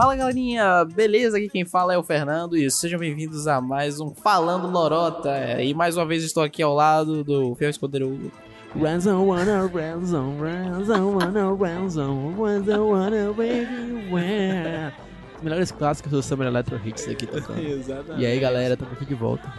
Fala galerinha, beleza? Aqui quem fala é o Fernando e sejam bem-vindos a mais um Falando Lorota. E mais uma vez estou aqui ao lado do Fiel Escudeiro Ransom, wanna ransom, ransom, wanna ransom, ransom, wanna. Os melhores clássicos do Summer Electro Hits aqui tocando. Exatamente. E aí, galera, estamos aqui de volta.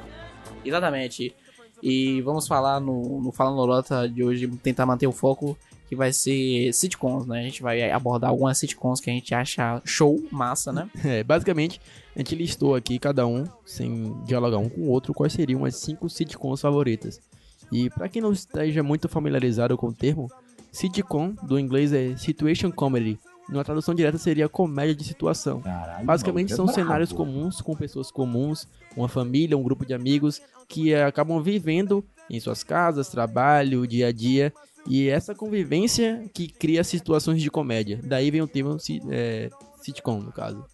Exatamente. E vamos falar no, no Falando Lorota de hoje, tentar manter o foco que vai ser sitcoms, né? A gente vai abordar algumas sitcoms que a gente acha show, massa, né? É, basicamente, a gente listou aqui, cada um, sem dialogar um com o outro, quais seriam as cinco sitcoms favoritas. E pra quem não esteja muito familiarizado com o termo, sitcom do inglês é situation comedy. Numa tradução direta seria comédia de situação. Caralho, Basicamente são é cenários comuns com pessoas comuns, uma família, um grupo de amigos que acabam vivendo em suas casas, trabalho, dia a dia. E essa convivência que cria situações de comédia. Daí vem o si- eh, sitcom, no caso.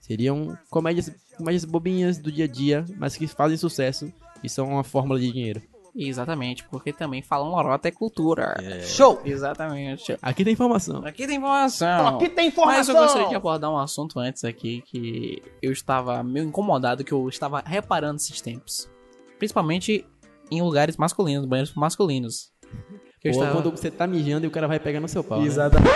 Seriam comédias, comédias bobinhas do dia a dia, mas que fazem sucesso e são uma fórmula de dinheiro. Exatamente, porque também Falando Lorota é cultura. Show! Exatamente. Aqui tem informação. Aqui tem informação. Aqui tem Mas eu informação! gostaria de abordar um assunto antes aqui que eu estava meio incomodado, que eu estava reparando esses tempos. Principalmente em lugares masculinos, banheiros masculinos. Eu Ou estava... quando você tá mijando e o cara vai pegar no seu pau. né? Exatamente.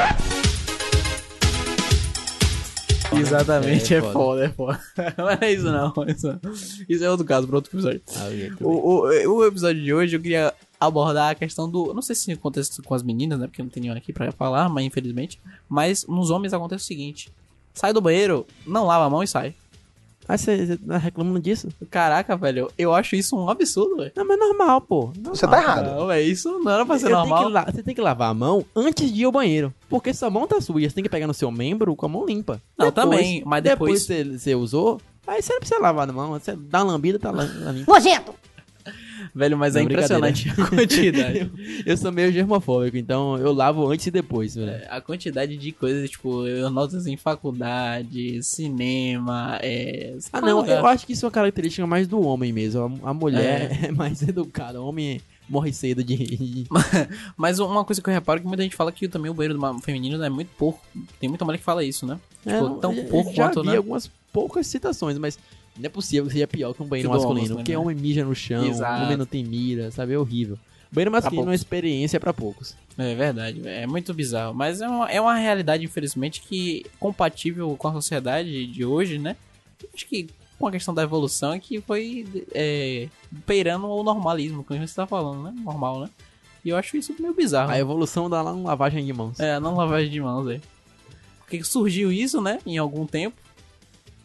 Exatamente, É, é, foda. foda, é foda. Mas não é isso não, isso, não. isso é outro caso, para outro episódio. Ah. O, o, o episódio de hoje eu queria abordar a questão do. Não sei se acontece com as meninas, né? Porque não tem nenhuma aqui pra falar, mas infelizmente. Mas nos homens acontece o seguinte: sai do banheiro, não lava a mão e sai. Ah, você tá reclamando disso? Caraca, velho, eu acho isso um absurdo, velho. Não, mas normal, pô. Você tá errado. Não, velho, isso não era pra ser Eu tenho normal. que la- Você tem que lavar a mão antes de ir ao banheiro. Porque sua mão tá suja, você tem que pegar no seu membro com a mão limpa. Não, também, mas depois- Depois você, você usou, aí você não precisa lavar a mão. Você dá uma lambida, tá lá, lá limpo. Nojento! Velho, mas Não, é impressionante a quantidade. Eu sou meio germofóbico, então eu lavo antes e depois, velho. a quantidade de coisas, tipo, eu noto assim, faculdade, cinema, é. Ah, não, eu acho que isso é uma característica mais do homem mesmo. A, a mulher é. mais educada. O homem morre cedo de. Mas uma coisa que eu reparo é que muita gente fala que também o banheiro feminino é muito pouco. Tem muita mulher que fala isso, né? Tipo, não- tão eu pouco já quanto, vi né? algumas poucas citações, mas não é possível que seja pior que um banheiro Que masculino. masculino, Porque né? homem mija no chão, Exato. homem não tem mira, sabe? É horrível. Banheiro masculino é uma experiência pra poucos. É verdade, é muito bizarro. Mas é uma, é uma realidade, infelizmente, que compatível com a sociedade de hoje, né? Acho que com a questão da evolução é que foi é, beirando o normalismo, como você tá falando, né? Normal, né? E eu acho isso meio bizarro. A evolução dá lá uma lavagem de mãos. É, não lavagem de mãos, é. Porque surgiu isso, né? Em algum tempo.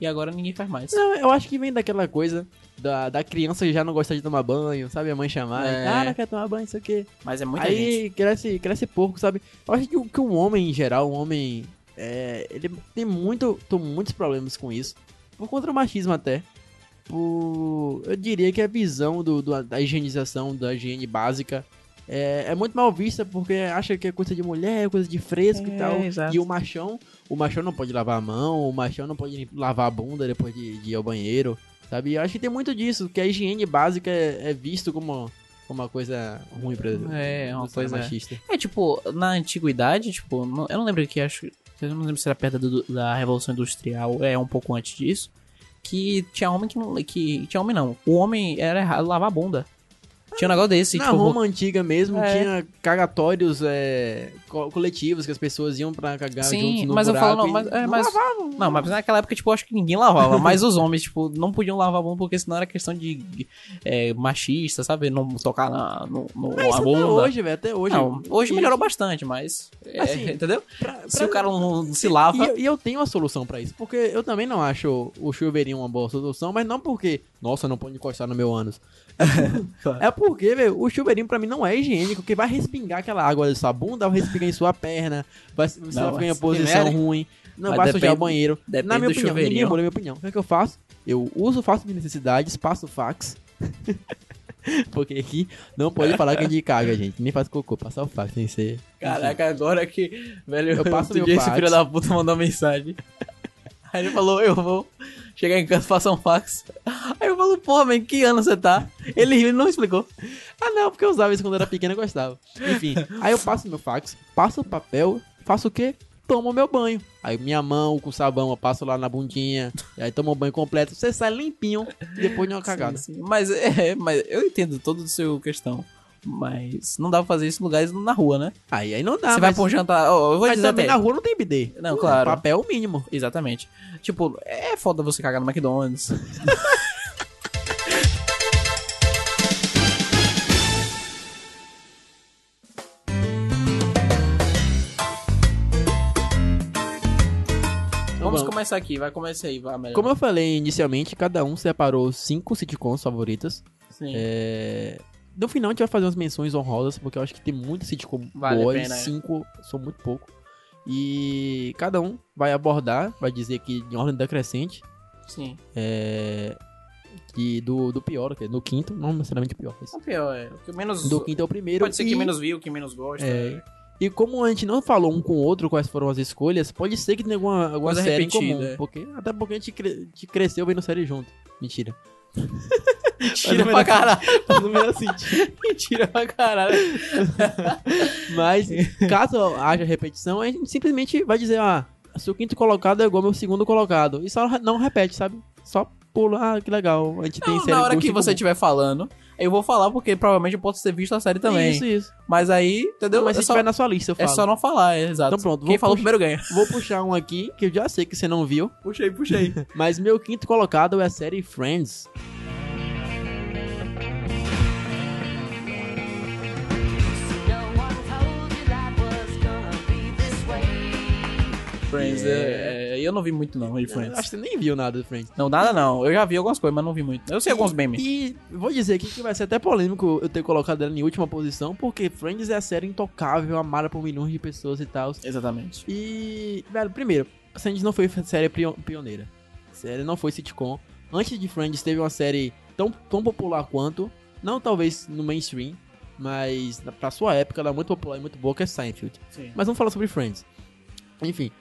E agora ninguém faz mais. Não, eu acho que vem daquela coisa da, da criança já não gosta de tomar banho, sabe? A mãe chamar, É. cara, quer tomar banho, isso aqui. Mas é muita Aí gente. cresce, cresce pouco, sabe? Eu acho que, o- que um homem, em geral, um homem, é, ele tem muito, tem muitos problemas com isso. Por conta do machismo até. Por, eu diria que a visão do, do- da higienização, da higiene básica, é, é muito mal vista porque acha que é coisa de mulher, coisa de fresco É, e tal. exato. E o machão, o machão não pode lavar a mão, o machão não pode lavar a bunda depois de, de ir ao banheiro, sabe? Eu acho que tem muito disso, que a higiene básica é, é visto como, uma coisa ruim pra É, uma do ser coisa- machista. É, tipo, na antiguidade, tipo, não- eu não lembro que acho. Eu não lembro se era perto do- da Revolução Industrial, é um pouco antes disso. Que tinha homem que não. Que, tinha homem não. O homem era errado lavar a bunda. Tinha um negócio desse, Na tipo. Roma antiga mesmo É. tinha cagatórios é, co- coletivos que as pessoas iam pra cagar Sim, juntos no mas eu falo, não, mas- é, não mas- lavavam. Não, mas naquela época, tipo, eu acho que ninguém lavava. mas os homens, tipo, não podiam lavar a bunda porque senão era questão de é, machista, sabe? Não tocar na, no, no, Mas isso a até hoje, velho, até hoje. Não, hoje E- melhorou bastante, mas. é, Assim, entendeu? pra- Se pra- o cara não se lava. E, eu- e eu tenho uma solução pra isso, porque eu também não acho o chuveirinho uma boa solução, mas não porque, nossa, não pode encostar no meu ânus. É porque, velho, o chuveirinho pra mim não é higiênico, porque vai respingar aquela água da sua bunda, vai respingar em sua perna, vai, você Não, vai ficar em posição primeiro- ruim, não Mas vai depende- sujar o banheiro. Na minha opinião, ninguém muda a minha opinião. O que é que eu faço? Eu uso, faço minhas necessidades, passo fax. Porque aqui não pode falar que a gente caga, gente. Nem faz cocô, passar o fax, que ser. Caraca, agora que. Velho, Eu passo meu dia esse fax. filho da puta mandou mensagem. Aí ele falou, eu vou chegar em casa e passar um fax. Aí eu falo, pô, man, que ano você tá? Ele riu e não explicou. Ah, não, porque eu usava isso quando era pequeno e gostava. Enfim, aí eu passo meu fax, passo o papel, faço o quê? tomo meu banho. Aí minha mão com sabão, eu passo lá na bundinha, e aí tomo o banho completo. Você sai limpinho depois de uma cagada. Sim, sim. Mas, é, mas eu entendo todo o seu questão. Mas não dá pra fazer isso em lugares na rua, né? Aí, aí não dá, Você vai pra um jantar. ó, eu vou mas dizer também até. na rua não tem bidê. Não, claro. Papel é o mínimo. Exatamente. Tipo, é foda você cagar no McDonald's. Vamos Bom, começar aqui, vai começar aí, vai melhor. Como eu falei inicialmente, cada um separou cinco sitcoms favoritas. Sim. É, No final a gente vai fazer umas menções honrosas, porque eu acho que tem muita sitcom Vale boa pena, é. cinco são muito pouco. E cada um vai abordar, vai dizer que em ordem decrescente, Sim. é, que do, do pior, que é no quinto, não necessariamente pior, mas O pior é. O que menos. do quinto é o primeiro. Pode ser e, que menos viu, que menos gosta. É. E como a gente não falou um com o outro quais foram as escolhas, pode ser que tenha alguma, alguma Coisa série em comum. é. Porque, até porque a gente, cre- a gente cresceu vendo série junto. Mentira. Mentira Mas pra caralho. Faz o menor sentido. Mentira pra caralho. Mas, caso haja repetição, a gente simplesmente vai dizer, ah, seu quinto colocado é igual ao meu segundo colocado. E só não repete, sabe? Só pula, ah, que legal. A gente tem Não, série na hora que você estiver falando, eu vou falar porque provavelmente eu posso ter visto a série também. Isso, isso. Mas aí, entendeu? Mas é, se só, na sua lista, eu é falo. só não falar, é, exato. Então pronto, Quem falou primeiro ganha. Vou puxar um aqui, que eu já sei que você não viu. Puxei, puxei. Mas meu quinto colocado é a série Friends. Friends, é, é, eu não vi muito não, de Friends. acho que você nem viu nada do Friends. Não, nada não. Eu já vi algumas coisas, mas não vi muito. Eu sei alguns memes. E vou dizer aqui que vai ser até polêmico eu ter colocado ela em última posição, porque Friends é a série intocável, amada por milhões de pessoas e tal. Exatamente. E, velho, primeiro, Friends não foi série pio- pioneira. A série não foi sitcom. Antes de Friends teve uma série tão, tão popular quanto, não talvez no mainstream, mas pra sua época ela é muito popular e muito boa, que é Seinfeld. Sim. Mas vamos falar sobre Friends. Enfim,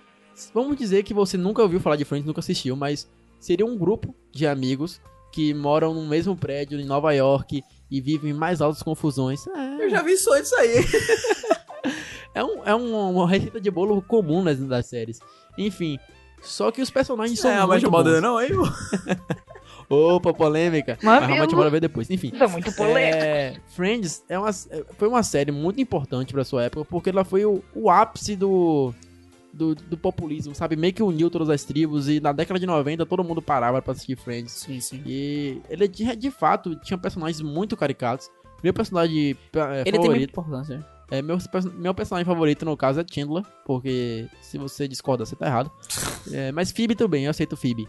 vamos dizer que você nunca ouviu falar de Friends, nunca assistiu, mas seria um grupo de amigos que moram no mesmo prédio em Nova York e vivem mais altas confusões. É, Eu já vi só isso aí. é, um, é um- uma receita de bolo comum nas, das séries. Enfim, só que os personagens são é a muito mais chamada bons. não, hein? Opa, polêmica. Mamilo. Mas vamos embora ver depois. Enfim, Isso é muito polêmico. é, Friends é uma, foi uma série muito importante pra sua época, porque ela foi o, o ápice do, do, do populismo, sabe? Meio que uniu todas as tribos e na década de 90 todo mundo parava pra assistir Friends. Sim, sim. E ele de, de fato tinha personagens muito caricatos. Meu personagem é, Ele tem muita favorito, importância. é, meu, meu personagem favorito no caso é Chandler, porque se você discorda, você tá errado. É, mas Phoebe também, eu aceito Phoebe.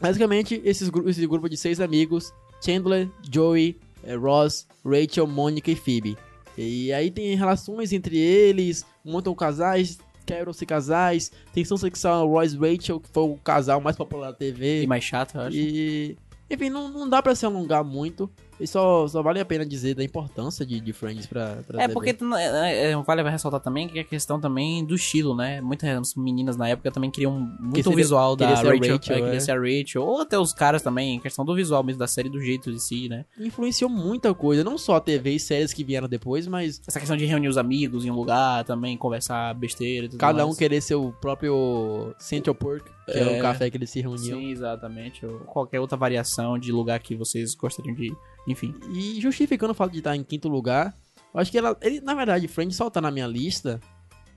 Basicamente, esses, esse grupo de seis amigos, Chandler, Joey, eh, Ross, Rachel, Mônica e Phoebe. E aí tem relações entre eles, montam casais, quebram-se casais, tensão sexual Ross e Rachel, que foi o casal mais popular da TV. E mais chato, eu acho. E, enfim, não, não dá pra se alongar muito. E só, só vale a pena dizer da importância de, de Friends pra, pra É porque é, é, vale ressaltar também que é a questão também do estilo, né? Muitas meninas na época também queriam muito seria- o visual da Rachel, Rachel, é, queria é. ser a Rachel, ou até os caras também, questão do visual mesmo da série, do jeito de si, né? Influenciou muita coisa, não só a TV e séries que vieram depois, mas Essa questão de reunir os amigos em um lugar também, conversar besteira e tudo cada um mais. querer ser o próprio Central Perk, que é, É. o café que eles se reuniam. Sim, exatamente. Ou qualquer outra variação de lugar que vocês gostariam de. Enfim. E justificando o fato de estar em quinto lugar, eu acho que ela, ele, na verdade, Friends só tá na minha lista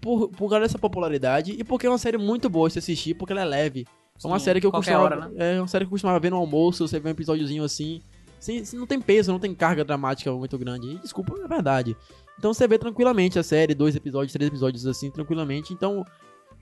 por, por causa dessa popularidade e porque é uma série muito boa de se assistir, porque ela é leve. É uma Sim, série que eu costumava. hora, né? É uma série que eu costumava ver no almoço, você vê um episódiozinho assim. Sem, sem- não tem peso, não tem carga dramática muito grande. E, desculpa, é verdade. Então você vê tranquilamente a série, dois episódios, três episódios assim, tranquilamente. Então,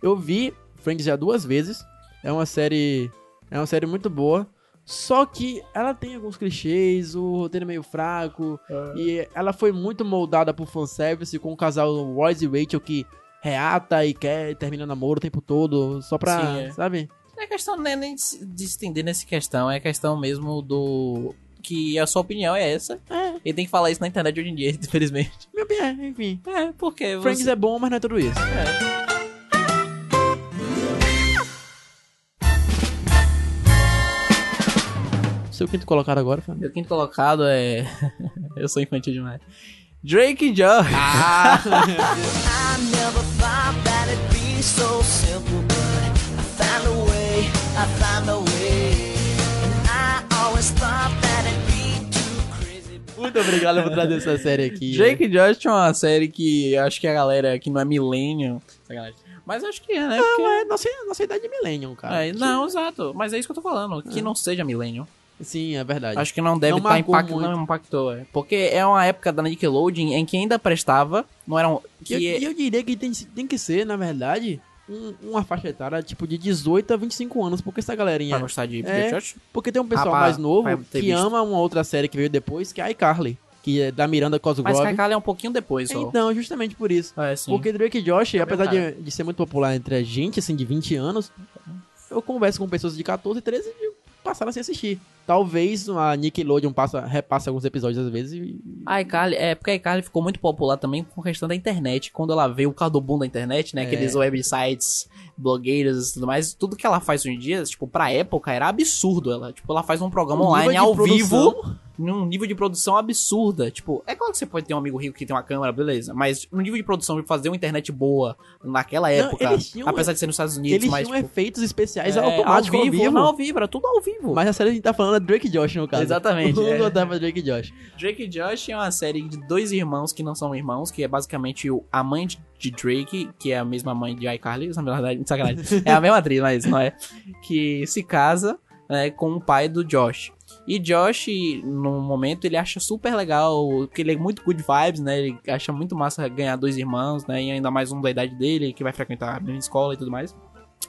eu vi Friends já duas vezes. É uma série. É uma série muito boa. Só que ela tem alguns clichês, o roteiro é meio fraco. E ela foi muito moldada por fanservice com o casal Royce e Rachel que reata e quer terminar namoro o tempo todo. Só pra. Sim, é. Sabe? Não é questão nem, nem de se- de se estender nessa questão, é questão mesmo do. Que a sua opinião é essa. É, E tem que falar isso na internet hoje em dia, infelizmente. meu bem, é, enfim. É, porque Friends você... é bom, mas não é tudo isso. É. Seu quinto colocado agora, Fábio. Meu quinto colocado é. Eu sou infantil demais. Drake e Josh. Ah! Muito obrigado por trazer essa série aqui. Drake e Josh é uma série que acho que a galera que não é millennial. Sacanagem. Mas acho que é, né? Porque- Não, é nossa, nossa idade de Millennium, cara. É, não, exato. Mas é isso que eu tô falando. Que não seja millennial. Sim, é verdade. Acho que não deve estar marcou impactando, não impactou. É. Porque é uma época da Nickelodeon em que ainda prestava, não era um... E eu, Que e eu diria que tem, tem que ser, na verdade, um- uma faixa etária tipo de 18 a 25 anos, porque essa pra galerinha. gostar de É. Josh. Porque tem um pessoal Rapaz, mais novo que visto. ama uma outra série que veio depois, que é a iCarly, que é da Miranda Mas Cosgrove. Kakala é um pouquinho depois, só. Então, justamente por isso. É. Porque Drake e Josh, Tá apesar de, de ser muito popular entre a gente, assim, de 20 anos, eu converso com pessoas de 14 e 13 e passaram a se assistir. Talvez a Nickelodeon passa, repasse alguns episódios às vezes e... A iCarly, é porque a iCarly ficou muito popular também com a questão da internet. Quando ela veio o cardobum da internet, né? É. Aqueles websites, blogueiros e tudo mais. Tudo que ela faz hoje em dia, tipo, pra época, era absurdo. Ela, tipo, ela faz um programa online ao produção- vivo, num nível de produção absurda. Tipo, é claro que você pode ter um amigo rico que tem uma câmera, beleza. Mas no nível de produção de fazer uma internet boa naquela época, eles tinham- apesar de ser nos Estados Unidos, Eles mas. tinham tipo, efeitos especiais é, automáticos ao ao vivo, vivo. Não, ao vivo, era tudo ao vivo. Mas a série a gente tá falando é Drake Josh, no caso. Exatamente, Vamos é. voltar pra Drake Josh. Drake Josh é uma série de dois irmãos que não são irmãos, que é basicamente a mãe de- de Drake, que é a mesma mãe de iCarly, na verdade, sacanagem, é a mesma atriz, mas não é, que se casa né, com o pai do Josh. E Josh, no momento, ele acha super legal, porque ele é muito good vibes, né? Ele acha muito massa ganhar dois irmãos, né? E ainda mais um da idade dele, que vai frequentar a mesma escola e tudo mais.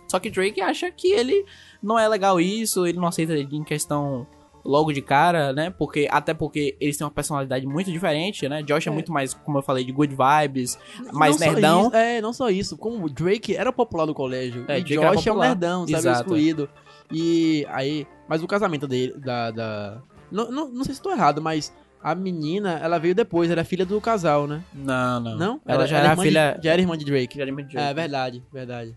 Só que Drake acha que ele não é legal isso, ele não aceita em questão logo de cara, né? Porque até porque eles têm uma personalidade muito diferente, né? Josh é, É. muito mais, como eu falei, de good vibes, mais Não nerdão. isso- é, não só isso. Como Drake era popular no colégio. É, e Drake Josh é um nerdão, sabe? Exato. Excluído. E aí... Mas o casamento dele, da... da... Não, não, não sei se tô errado, mas... A menina, ela veio depois, era filha do casal, né? Não, não. Não? Ela já era irmã filha. De, já era irmã de Drake. já era irmã de É Drake. verdade, verdade.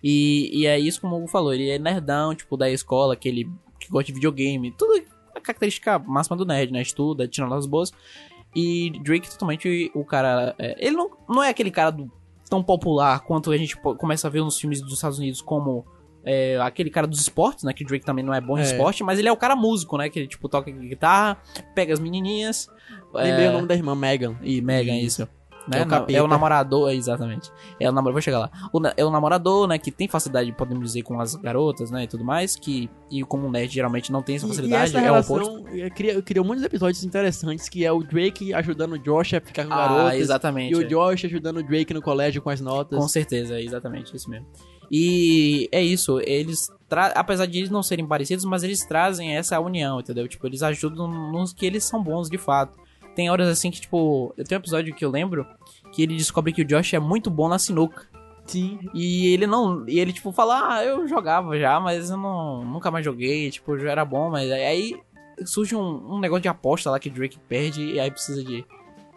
E, e é isso como o Hugo falou, ele é nerdão, tipo, da escola, que ele que gosta de videogame, tudo a característica máxima do nerd, né? Estuda, tira notas boas. E Drake totalmente o cara. é, ele não, não é aquele cara do- tão popular quanto a gente começa a ver nos filmes dos Estados Unidos como. É, aquele cara dos esportes, né? Que Drake também não é bom em É. esporte, mas ele é o cara músico, né? Que ele, tipo, toca guitarra, pega as menininhas. Lembrei é, o nome da irmã, Megan. e Megan, isso. Né? É o é o namorador, é, exatamente. É o namorador, vou chegar lá. O é o namorador, né, que tem facilidade, podemos dizer, com as garotas, né, e tudo mais, que, e como o nerd geralmente não tem essa E- facilidade, e essa é o oposto. eh, cria- criou muitos episódios interessantes, que é o Drake ajudando o Josh a ficar com Ah, garotas. exatamente. E o é. Josh ajudando o Drake no colégio com as notas. Com certeza, é exatamente isso mesmo. E é isso, eles, apesar de eles não serem parecidos, mas eles trazem essa união, entendeu? Tipo, eles ajudam nos que eles são bons de fato. Tem horas assim que, tipo, eu tenho um episódio que eu lembro que ele descobre que o Josh é muito bom na sinuca. Sim. E ele não. E ele, tipo, fala, ah, eu jogava já, mas eu não, nunca mais joguei, tipo, já era bom, mas aí surge um, um negócio de aposta lá que o Drake perde e aí precisa de.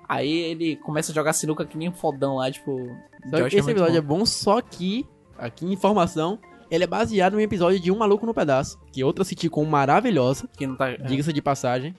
Aí ele começa a jogar sinuca que nem um fodão lá, tipo. É esse muito episódio bom. é bom, só que, aqui informação, ele é baseado em um episódio de Um Maluco no Pedaço, que é outra sitcom maravilhosa, Que não tá. é, diga-se de passagem.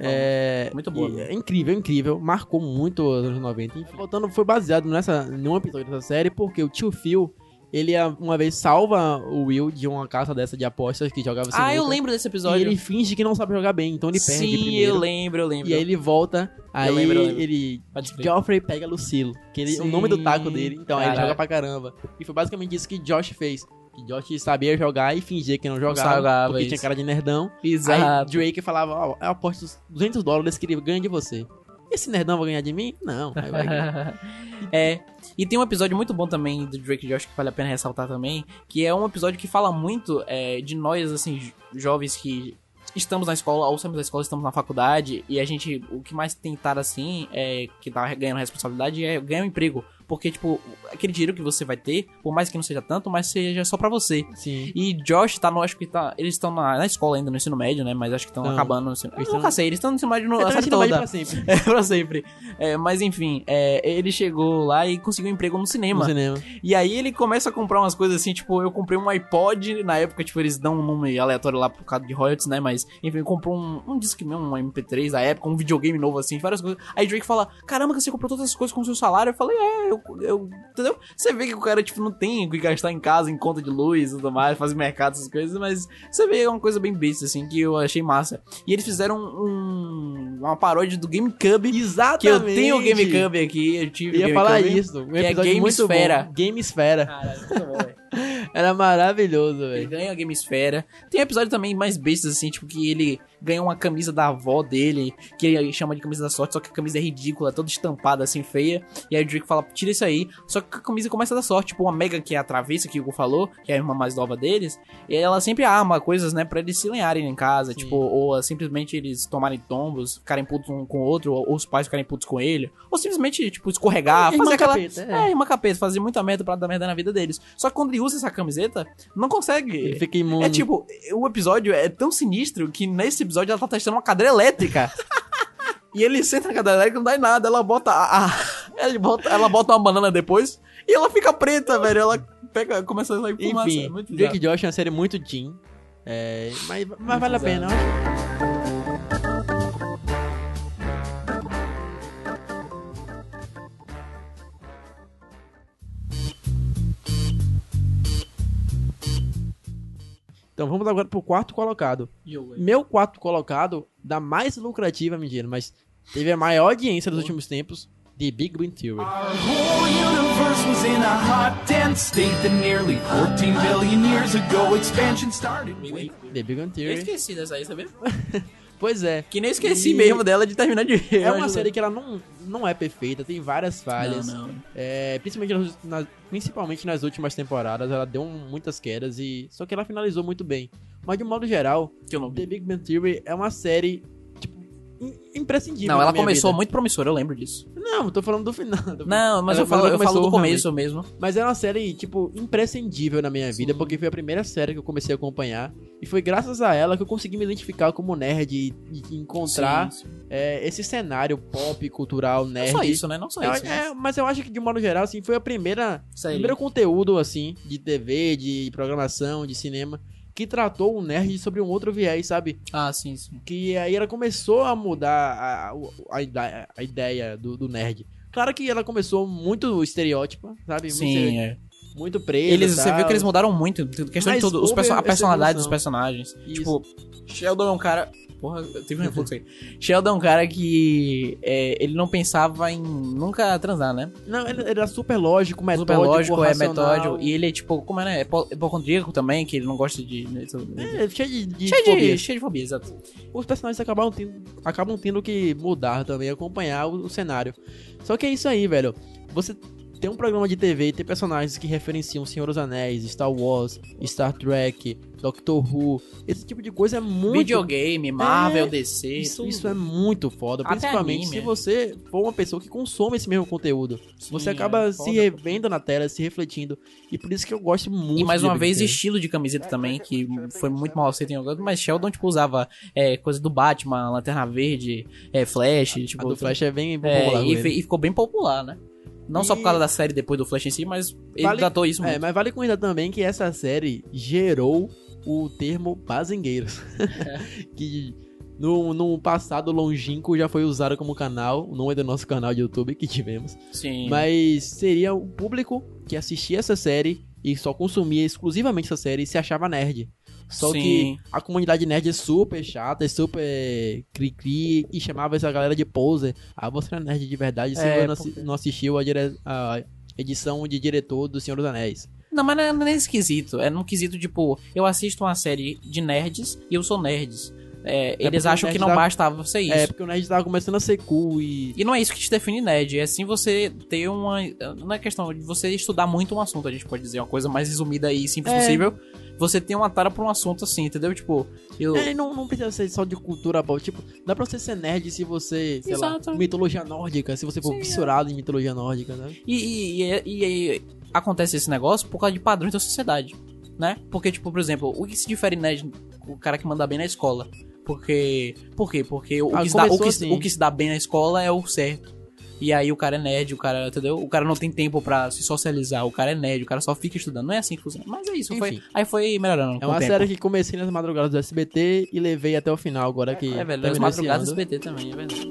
É, Muito boa, né? É incrível, incrível. Marcou muito os anos 90. Enfim, voltando, foi baseado nessa, num episódio dessa série, porque o tio Phil, ele ah, uma vez salva o Will de uma casa dessa de apostas que jogava Ah, eu sinuca, lembro desse E episódio. ele finge que não sabe jogar bem, então ele perde Sim, primeiro. eu lembro, eu lembro. E aí ele volta, aí lembro, eu lembro. ele. Geoffrey pega Lucilo, que ele, o nome do taco dele, então aí ele caraca. joga pra caramba. E foi basicamente isso que Josh fez. Que Josh sabia jogar e fingia que não jogava, jogava, porque isso. tinha cara de nerdão. Exato. Aí Drake falava, ó, eu aposto os 200 dólares que ele ganha de você. Esse nerdão vai ganhar de mim? Não. É. E tem um episódio muito bom também do Drake Josh que vale a pena ressaltar também, que é um episódio que fala muito é, de nós, assim, jo- jovens que estamos na escola, ou saímos da escola, estamos na faculdade, e a gente, o que mais tentar assim, é que tá ganhando responsabilidade é ganhar um emprego. Porque, tipo, aquele dinheiro que você vai ter, por mais que não seja tanto, mas seja só pra você. Sim. E Josh tá no, acho que tá, eles estão na, na escola ainda, no ensino médio, né? Mas acho que estão Tão. acabando no ensino. Eu Eles nunca tão- sei, eles estão no ensino médio no, a série toda. pra sempre. É, pra sempre. É, mas enfim, é, ele chegou lá e conseguiu um emprego no cinema. No cinema. E aí ele começa a comprar umas coisas assim, tipo, eu comprei um iPod, na época, tipo, eles dão um nome aleatório lá por causa de royalties, né? Mas, enfim, comprou um, um disque mesmo, um MP3 da época, um videogame novo, assim, várias coisas. Aí Drake fala, caramba, você comprou todas essas coisas com o seu salário? Eu falei, é, eu eu, eu- entendeu? Você vê que o cara, tipo, não tem o que gastar em casa, em conta de luz e tudo mais, fazer mercado, essas coisas, mas você vê uma coisa bem besta, assim, que eu achei massa. E eles fizeram um, uma paródia do GameCube, Exatamente. que eu tenho o GameCube aqui, eu tive Eu ia o falar GameCube. isso. Um que é episódio Gamesfera. Gamesfera. Caralho, muito bom, velho. Era maravilhoso, Ele velho. ganha a Gamesfera. Tem um episódio também mais bestas, assim, tipo, que ele ganha uma camisa da avó dele, que ele chama de camisa da sorte, só que a camisa é ridícula, toda estampada, assim, feia. E aí o Drake fala, tira isso aí. Só que a camisa começa da sorte, tipo, uma Megan, que é a travessa, que o Hugo falou, que é a irmã mais nova deles, e ela sempre arma coisas, né, pra eles se lenharem em casa, Sim. tipo, ou ah, simplesmente eles tomarem tombos, ficarem putos um com o outro, ou, ou os pais ficarem putos com ele, ou simplesmente, tipo, escorregar, Irmã fazer aquela... capeta, é. É, uma capeta, fazer muita merda pra dar merda na vida deles. Só que quando ele usa essa camiseta, não consegue. Ele fica imune. É tipo, o episódio é tão sinistro que nesse episódio ela tá testando uma cadeira elétrica. e ele senta na cadeira elétrica e não dá em nada. Ela bota a. a- ela, bota, ela bota uma banana depois e ela fica preta, velho. Ela pega, começa a sair fumaça. Enfim, é muito Drake Josh é uma série muito teen. É, mas mas vale a pena. Então vamos agora pro quarto colocado. Meu quarto colocado, da mais lucrativa, mentira, mas teve a maior audiência dos últimos tempos, The Big Bang Theory. Our whole universe was in a hot, dense state that nearly 14 billion years ago expansion started. The Big Bang Eu Theory. esqueci dessa aí, sabia? Pois é. Que nem esqueci E- mesmo dela de terminar de ver. É uma série que ela não, não é perfeita, tem várias falhas. Não, não. É, principalmente, nas, nas- principalmente nas últimas temporadas, ela deu muitas quedas e. Só que ela finalizou muito bem. Mas de um modo geral. The Big Bang Theory é uma série, imprescindível. Não, ela começou vida. muito promissora, eu lembro disso. Não, tô falando do final. Não, mas Ela- eu falo, eu falo do começo mesmo. Mas é uma série, tipo, imprescindível na minha vida, porque foi a primeira série que eu comecei a acompanhar. E foi graças a ela que eu consegui me identificar como nerd e, e encontrar Sim, sim. é, esse cenário pop, cultural, Não nerd. só isso, né? Não só Eu- isso. é, mas eu acho que de modo geral, assim, foi a primeira, primeiro conteúdo, assim, de TV, de programação, de cinema, que tratou o nerd sobre um outro viés, sabe? Ah, sim, sim. Que aí ela começou a mudar a, a, a ideia, do, do nerd. Claro que ela começou muito estereótipa, sabe? Sim, muito, é. muito presa. Eles, você viu que eles mudaram muito. Questão Mas de tudo. Os perso- a personalidade dos personagens. Isso. Tipo, Sheldon é um cara. Porra, eu tive um refluxo aí. Sheldon é um cara que é, ele não pensava em nunca transar, né? Não, ele ele era super lógico, metódico, Super lógico, é racional. metódico. E ele é tipo, como é, né? É hipo- hipocondríaco também, que ele não gosta de. É, cheio de, de cheio, de fobias. cheio de fobia, exato. os personagens acabam tendo, acabam tendo que mudar também, acompanhar o, o cenário. Só que é isso aí, velho. Você tem um programa de TV e tem personagens que referenciam Senhor dos Anéis, Star Wars, Star Trek, Doctor Who. Esse tipo de coisa é muito. Videogame, Marvel, É, DC. Isso, isso é muito foda. Até Principalmente anime, se é. você for uma pessoa que consome esse mesmo conteúdo. você Sim, acaba é se revendo na tela, se refletindo. E por isso que eu gosto muito E mais uma vez, estilo de camiseta também, que foi muito mal aceito em alguns, mas Sheldon, tipo, usava é, coisa do Batman, Lanterna Verde, é, Flash, A tipo... do Flash é bem é, popular. e, e ficou bem popular, né? Não só por E- causa da série depois do Flash em si, mas ele Vale- datou isso É, muito. mas vale comentar também que essa série gerou o termo bazingueiros. que no, no passado longínquo já foi usado como canal, não é do nosso canal de YouTube que tivemos. Sim. Mas seria o público que assistia essa série e só consumia exclusivamente essa série e se achava nerd. Só Sim. que a comunidade nerd é super chata, é super cri-cri e chamava essa galera de poser. Ah, você é nerd de verdade se É, você porque- não assistiu a, dire- a edição de diretor do Senhor dos Anéis. Não, mas não é nesse quesito. É num quesito, tipo, eu assisto uma série de nerds e eu sou nerds. É, eles porque o acham que não dá- bastava ser isso. É, porque o nerd tava começando a ser cool e. E não é isso que te define nerd, é sim você ter uma. Não é questão de você estudar muito um assunto, a gente pode dizer uma coisa mais resumida e simples É. possível. Você tem uma tara pra um assunto assim, entendeu? Tipo, eu. É, não, não precisa ser só de cultura pop. Tipo, dá pra você ser nerd se você, sei Exato. lá, mitologia nórdica, se você for Sim, é. fissurado em mitologia nórdica, né? E, e, e- e- acontece esse negócio por causa de padrões da sociedade, né? Porque, tipo, por exemplo, o que se difere nerd, o cara que manda bem na escola? Porque. Por quê? Porque o, Ah, que, se dá, o, que, assim. o que se dá bem na escola é o certo. E aí o cara é nerd, o cara, entendeu? O cara não tem tempo para se socializar, o cara é nerd, o cara só fica estudando. Não é assim que funciona. Mas é isso, foi. Aí foi melhorando. É uma série que comecei nas madrugadas do SBT e levei até o final, agora que. É, é velho, nas madrugadas do SBT também, é verdade.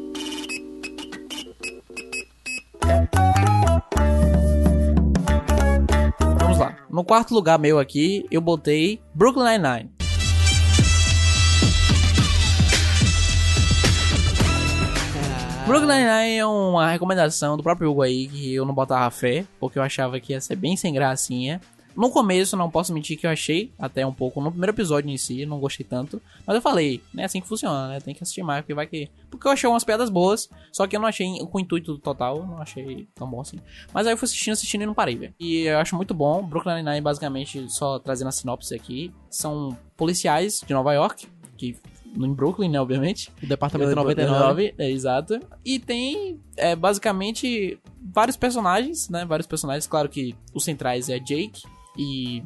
Vamos lá. No quarto lugar meu aqui, eu botei Brooklyn Nine-Nine. Brooklyn Nine-Nine é uma recomendação do próprio Hugo aí, que eu não botava fé, porque eu achava que ia ser bem sem gracinha. No começo, não posso mentir que eu achei, até um pouco, no primeiro episódio em si, não gostei tanto. Mas eu falei, não é assim que funciona, né? Tem que assistir mais, porque vai que... Porque eu achei umas piadas boas, só que eu não achei com intuito total, não achei tão bom assim. Mas aí eu fui assistindo, assistindo e não parei, velho. E eu acho muito bom. Brooklyn Nine-Nine, basicamente, só trazendo a sinopse aqui, são policiais de Nova York, que... Em Brooklyn, né, obviamente. O departamento 99. é exato. E tem, é, basicamente, vários personagens, né? Vários personagens. Claro que os centrais é Jake e.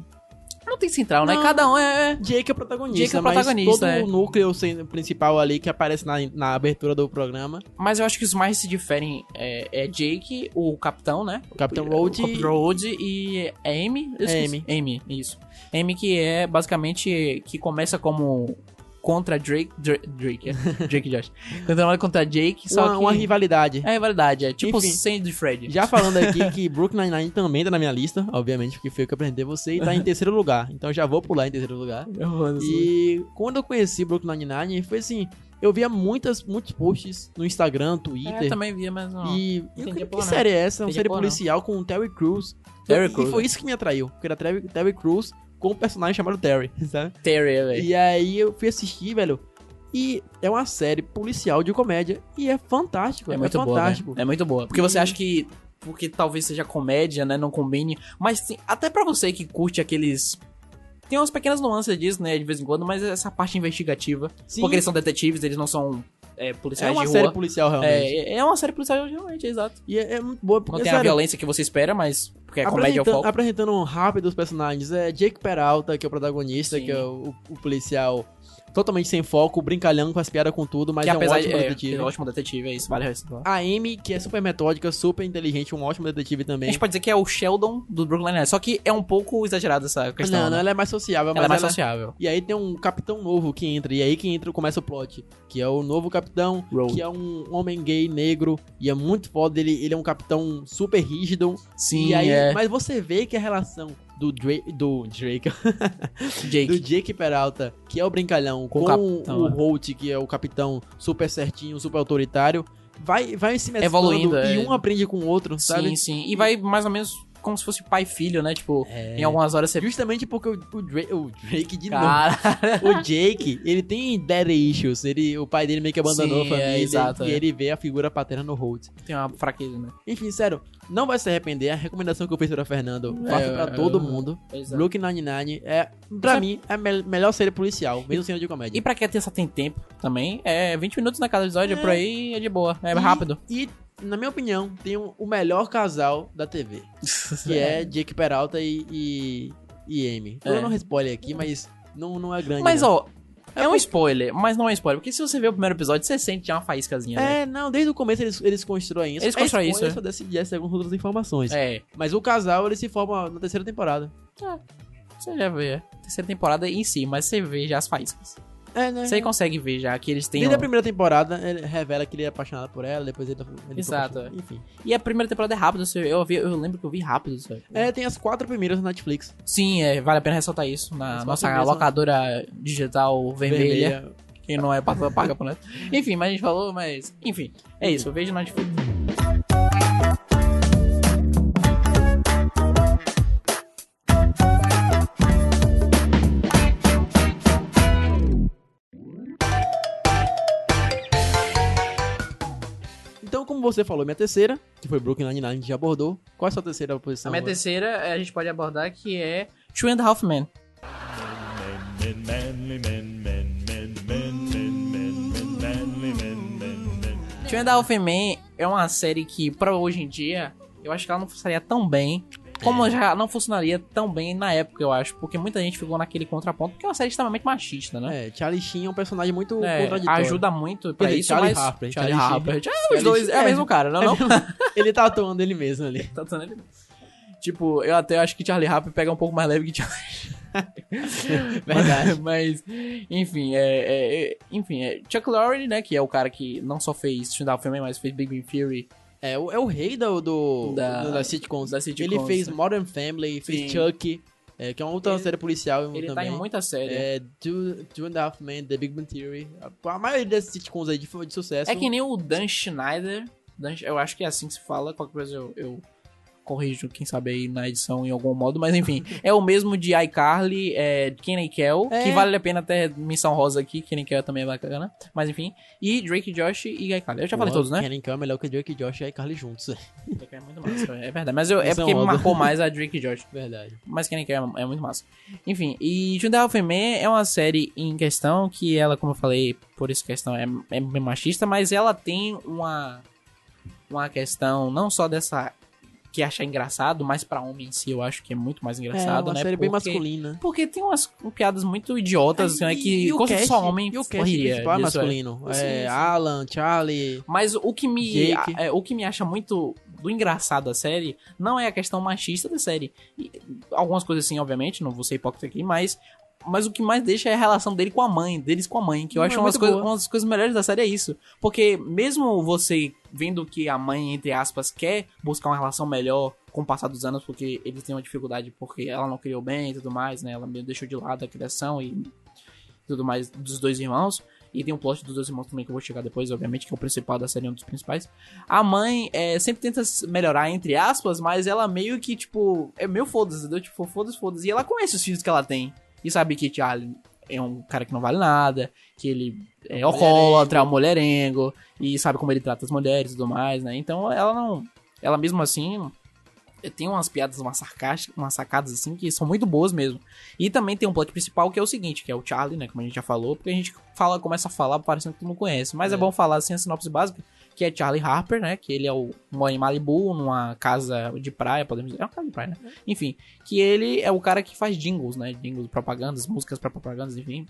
Não tem central, né? Não. Cada um é. Jake é o protagonista, Jake é o mas protagonista, todo é. o núcleo principal ali que aparece na, na abertura do programa. Mas eu acho que os mais se diferem é, é Jake, o capitão, né? O Capitão Road O Capitão Road e Amy? Eu esqueci. Amy, isso. Amy que é basicamente que começa como contra Drake, Drake, Drake, é. Drake Josh. Contra contra Jake, só uma, que uma rivalidade. é verdade, é tipo Enfim. Sandy e Fred. Já falando aqui que Brooklyn Nine-Nine também tá na minha lista, obviamente, porque foi o que eu apresentei você, e tá em terceiro lugar. Então eu já vou pular em terceiro lugar. E quando eu conheci Brooklyn Nine-Nine, foi assim, eu via muitas, muitos posts no Instagram, É, Twitter. eu também via, mas não. E eu, que, que série é essa? Uma Entendia série porra não. policial com o Terry Crews. Terry e Crews, foi né? isso que me atraiu, porque era Terry, Terry Crews com um personagem chamado Terry, sabe? Terry, velho. E aí eu fui assistir, velho. E é uma série policial de comédia. E é fantástico. É muito boa, fantástico. velho. É muito boa. Porque você acha que. Porque talvez seja comédia, né? Não combine. Mas tem- até pra você que curte aqueles. Tem umas pequenas nuances disso, né? De vez em quando, mas essa parte investigativa. Sim. Porque eles são detetives, eles não são é, É policiais uma de série rua. policial, realmente. É, é uma série policial, realmente, exato. E é, é muito boa. Porque, Não tem a sério, violência que você espera, mas. Porque é comédia é o apresentando, foco. apresentando rápido os personagens. É Jake Peralta, que é o protagonista, Sim. que é o, o policial totalmente sem foco, brincalhão com as piadas com tudo, mas que é um apesar ótimo de. É, detetive. é um ótimo detetive, é isso, vale ressaltar. A Amy, que é super metódica, super inteligente, um ótimo detetive A também. gente pode dizer que é o Sheldon do Brooklyn Nine-Nine, só que é um pouco exagerado essa questão. não, não, né? ela é mais sociável, Ela é mais ela- sociável. E aí tem um capitão novo que entra, e aí que entra começa o plot, que é o novo capitão, Road. que é um homem gay negro, e é muito foda, ele, ele é um capitão super rígido. Sim, e aí, é. Mas você vê que a relação do Drake, do Drake, Jake. do Jake Peralta, que é o brincalhão, Com com, o o é. Holt, que é o capitão super certinho, super autoritário, vai, vai se mesclando Evoluindo, e é. um aprende com o outro, sabe? Sim, sim. E vai mais ou menos como se fosse pai e filho, né? Tipo, É. em algumas horas você. Justamente porque o, o Drake, o Drake de novo. Cara, O Jake, ele tem daddy issues. Ele, o pai dele meio que abandonou Sim, a família. é, exato, e é. ele vê a figura paterna no Holt. tem uma fraqueza, né? Enfim, sério, não vai se arrepender. A recomendação que eu fiz para Fernando, faço É, pra é, todo é, mundo. exato. Brooklyn Nine-Nine é, pra Você- mim, é a me- melhor série policial, mesmo sendo de comédia. E pra quem só tem tempo também, é 20 minutos na cada episódio, É. por aí é de boa, é E- rápido. E, na minha opinião, tem um- o melhor casal da TV, que é Jake Peralta e, e, e Amy. Tô É. dando um spoiler aqui, mas não, não é grande. Mas não. ó, é um spoiler, mas não é spoiler, porque se você ver o primeiro episódio, você sente já uma faíscazinha, né? É, não, desde o começo eles, eles constroem isso. Eles constroem é isso, é. só desse algumas outras informações. É, Mas o casal, ele se forma na terceira temporada. você já vê. é. Terceira temporada em si, mas você vê já as faíscas. É, né? Você consegue ver já que eles têm. Desde um- a primeira temporada, ele revela que ele é apaixonado por ela, depois ele... ele Exato, apaixona- Enfim. E a primeira temporada é rápida, você- eu, vi, eu lembro que eu vi rápido, sabe? É, tem as quatro primeiras na Netflix. Sim, é, vale a pena ressaltar isso. Na As nossa locadora digital vermelha, que não é paga, paga por. Enfim, mas a gente falou, mas. Enfim, é isso, eu vejo na Netflix. Como você falou, minha terceira, que foi Brooklyn Nine-Nine, a gente já abordou. Qual é a sua terceira posição? A minha agora? terceira é, a gente pode abordar que é Two and a Half Men. Two and a Half Men é uma série que, pra hoje em dia, eu acho que ela não funcionaria tão bem. Como já não funcionaria tão bem na época, eu acho. Porque muita gente ficou naquele contraponto, porque é uma série extremamente machista, né? É, Charlie Sheen é um personagem muito É, contraditório. ajuda muito pra Quer isso, Charlie mas... Harper, Charlie Charlie Harper. Sheen. É, os dois, é o é. mesmo cara, não é não? ele tá atuando ele mesmo ali. Tá atuando ele. Tipo, eu até acho que Charlie Harper pega um pouco mais leve que Charlie. Verdade. Mas, enfim, é, é- é- enfim, é Chuck Lorre, né, que é o cara que não só fez Tune Down Filme, mas fez Big Bang Theory. É, o- é o rei do, do, Da- do- das sitcoms. das sitcoms, Ele fez né? Modern Family, fez Sim. Chuck. É, que é uma outra Ele- série policial Ele tá também. em muita série. É, Two, Two and a Half Men, The Big Bang Theory. A, a maioria desses sitcoms aí de, de sucesso. É que nem o Dan Schneider. Dan- eu acho que é assim que se fala. Qualquer coisa eu, eu corrijo, quem sabe aí na edição em algum modo. Mas enfim, é o mesmo de iCarly, é, Kenny Kell, É. que vale a pena até menção rosa aqui. Kenny Kell também é bacana. Mas enfim. E Drake Josh e iCarly. Eu já falei todos, né? Kenny Kell é melhor que Drake Josh e Carly juntos. É muito massa, é verdade. Mas eu, é Menção porque rosa. marcou mais a Drake Josh. Verdade. Mas Kenny Kell é, é muito massa. Enfim, e Junda Halfman é uma série em questão que ela, como eu falei, por essa questão é, é bem machista, mas ela tem uma uma questão não só dessa que acha engraçado, mas pra homem em si eu acho que é muito mais É engraçado, uma né? série bem Porque- masculina. Porque tem umas piadas muito idiotas, né? Que e cast, só homem e o cast principal é disso, é. masculino. É. Alan, Charlie... Mas o que me Jake. é, o que me acha muito do engraçado da série não é a questão machista da série. E, algumas coisas assim, obviamente, não vou ser hipócrita aqui, mas mas o que mais deixa é a relação dele com a mãe, deles com a mãe, que eu Não, acho é uma das, muito coisas, boa. uma das coisas melhores da série é isso. Porque mesmo você vendo que a mãe, entre aspas, quer buscar uma relação melhor com o passar dos anos, porque eles têm uma dificuldade porque ela não criou bem e tudo mais, né? Ela meio deixou de lado a criação e tudo mais dos dois irmãos. E tem um plot dos dois irmãos também que eu vou chegar depois, obviamente, que é o principal da série, um dos principais. A mãe é, sempre tenta melhorar, entre aspas, mas ela meio que, tipo, é meio foda-se, entendeu? Tipo, foda-se, foda-se. E ela conhece os filhos que ela tem. E sabe que Charlie é um cara que não vale nada, que ele é alcoólatra, é um mulherengo, e sabe como ele trata as mulheres e tudo mais, né? Então ela não. Ela mesmo assim. Tem umas piadas, umas sarcásticas, umas sacadas assim que são muito boas mesmo. E também tem um plot principal que é o seguinte, que é o Charlie, né? Como a gente já falou, porque a gente fala, começa a falar parecendo que tu não conhece. Mas é, É. bom falar assim a sinopse básica, que é Charlie Harper, né? Que ele é o mora em Malibu, numa casa de praia, podemos dizer. É uma casa de praia, né? Enfim, que ele é o cara que faz jingles, né? Jingles, propagandas, músicas pra propagandas, enfim.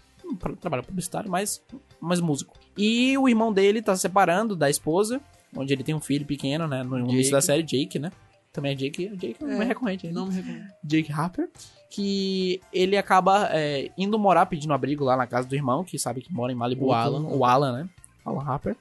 Trabalho publicitário, mas, mas músico. E o irmão dele tá se separando da esposa, onde ele tem um filho pequeno, né? No início Jake. da série, Jake, né? Também é Jake, Jake é, É, recorrente. né? Não me recordo. Jake Harper, que ele acaba é, indo morar pedindo abrigo lá na casa do irmão, que sabe que mora em Malibu. O Alan. O Alan, né? Alan Harper.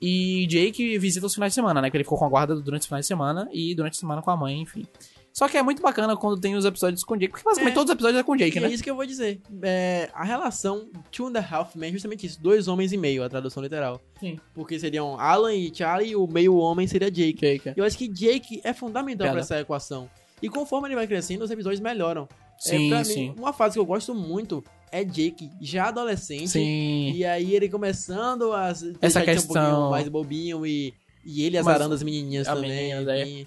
E Jake visita os finais de semana, né? Que ele ficou com a guarda durante os finais de semana e durante a semana com a mãe, enfim. Só que é muito bacana quando tem os episódios com Jake, porque basicamente É. todos os episódios é com Jake, E né? é isso que eu vou dizer. É, a relação Two and a Half Men é justamente isso. Dois homens e meio, a tradução literal. Sim. Porque seriam Alan e Charlie e o meio homem seria Jake. Jake. é. Eu acho que Jake é fundamental Piada. pra essa equação. E conforme ele vai crescendo, os episódios melhoram. Sim, é, pra sim. Mim, uma fase que eu gosto muito é Jake, já adolescente. Sim. E aí ele começando a Essa um questão- pouquinho mais bobinho e, e ele Mas azarando as menininhas também. menina, é. e-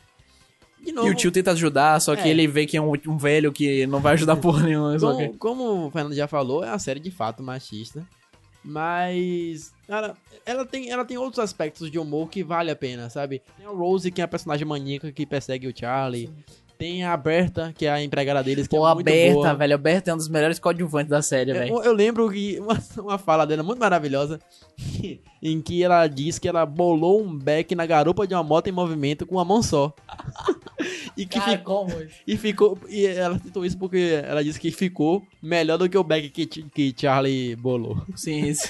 E o tio tenta ajudar, só que É. ele vê que é um, um velho que não vai ajudar porra nenhuma. só que- como, como o Fernando já falou, é uma série de fato machista. Mas, cara, ela tem, ela tem outros aspectos de humor que vale a pena, sabe? Tem a Rose, que é a personagem maníaca que persegue o Charlie. Tem a Berta, que é a empregada deles, que Pô, é a muito Berta, boa. velho. A Berta é um dos melhores coadjuvantes da série, velho. Eu, eu lembro que uma, uma fala dela muito maravilhosa, em que ela diz que ela bolou um beck na garupa de uma moto em movimento com uma mão só. e que Cara, ficou, e ficou. E ela citou isso porque ela disse que ficou melhor do que o beck que, que Charlie bolou. Sim, sim.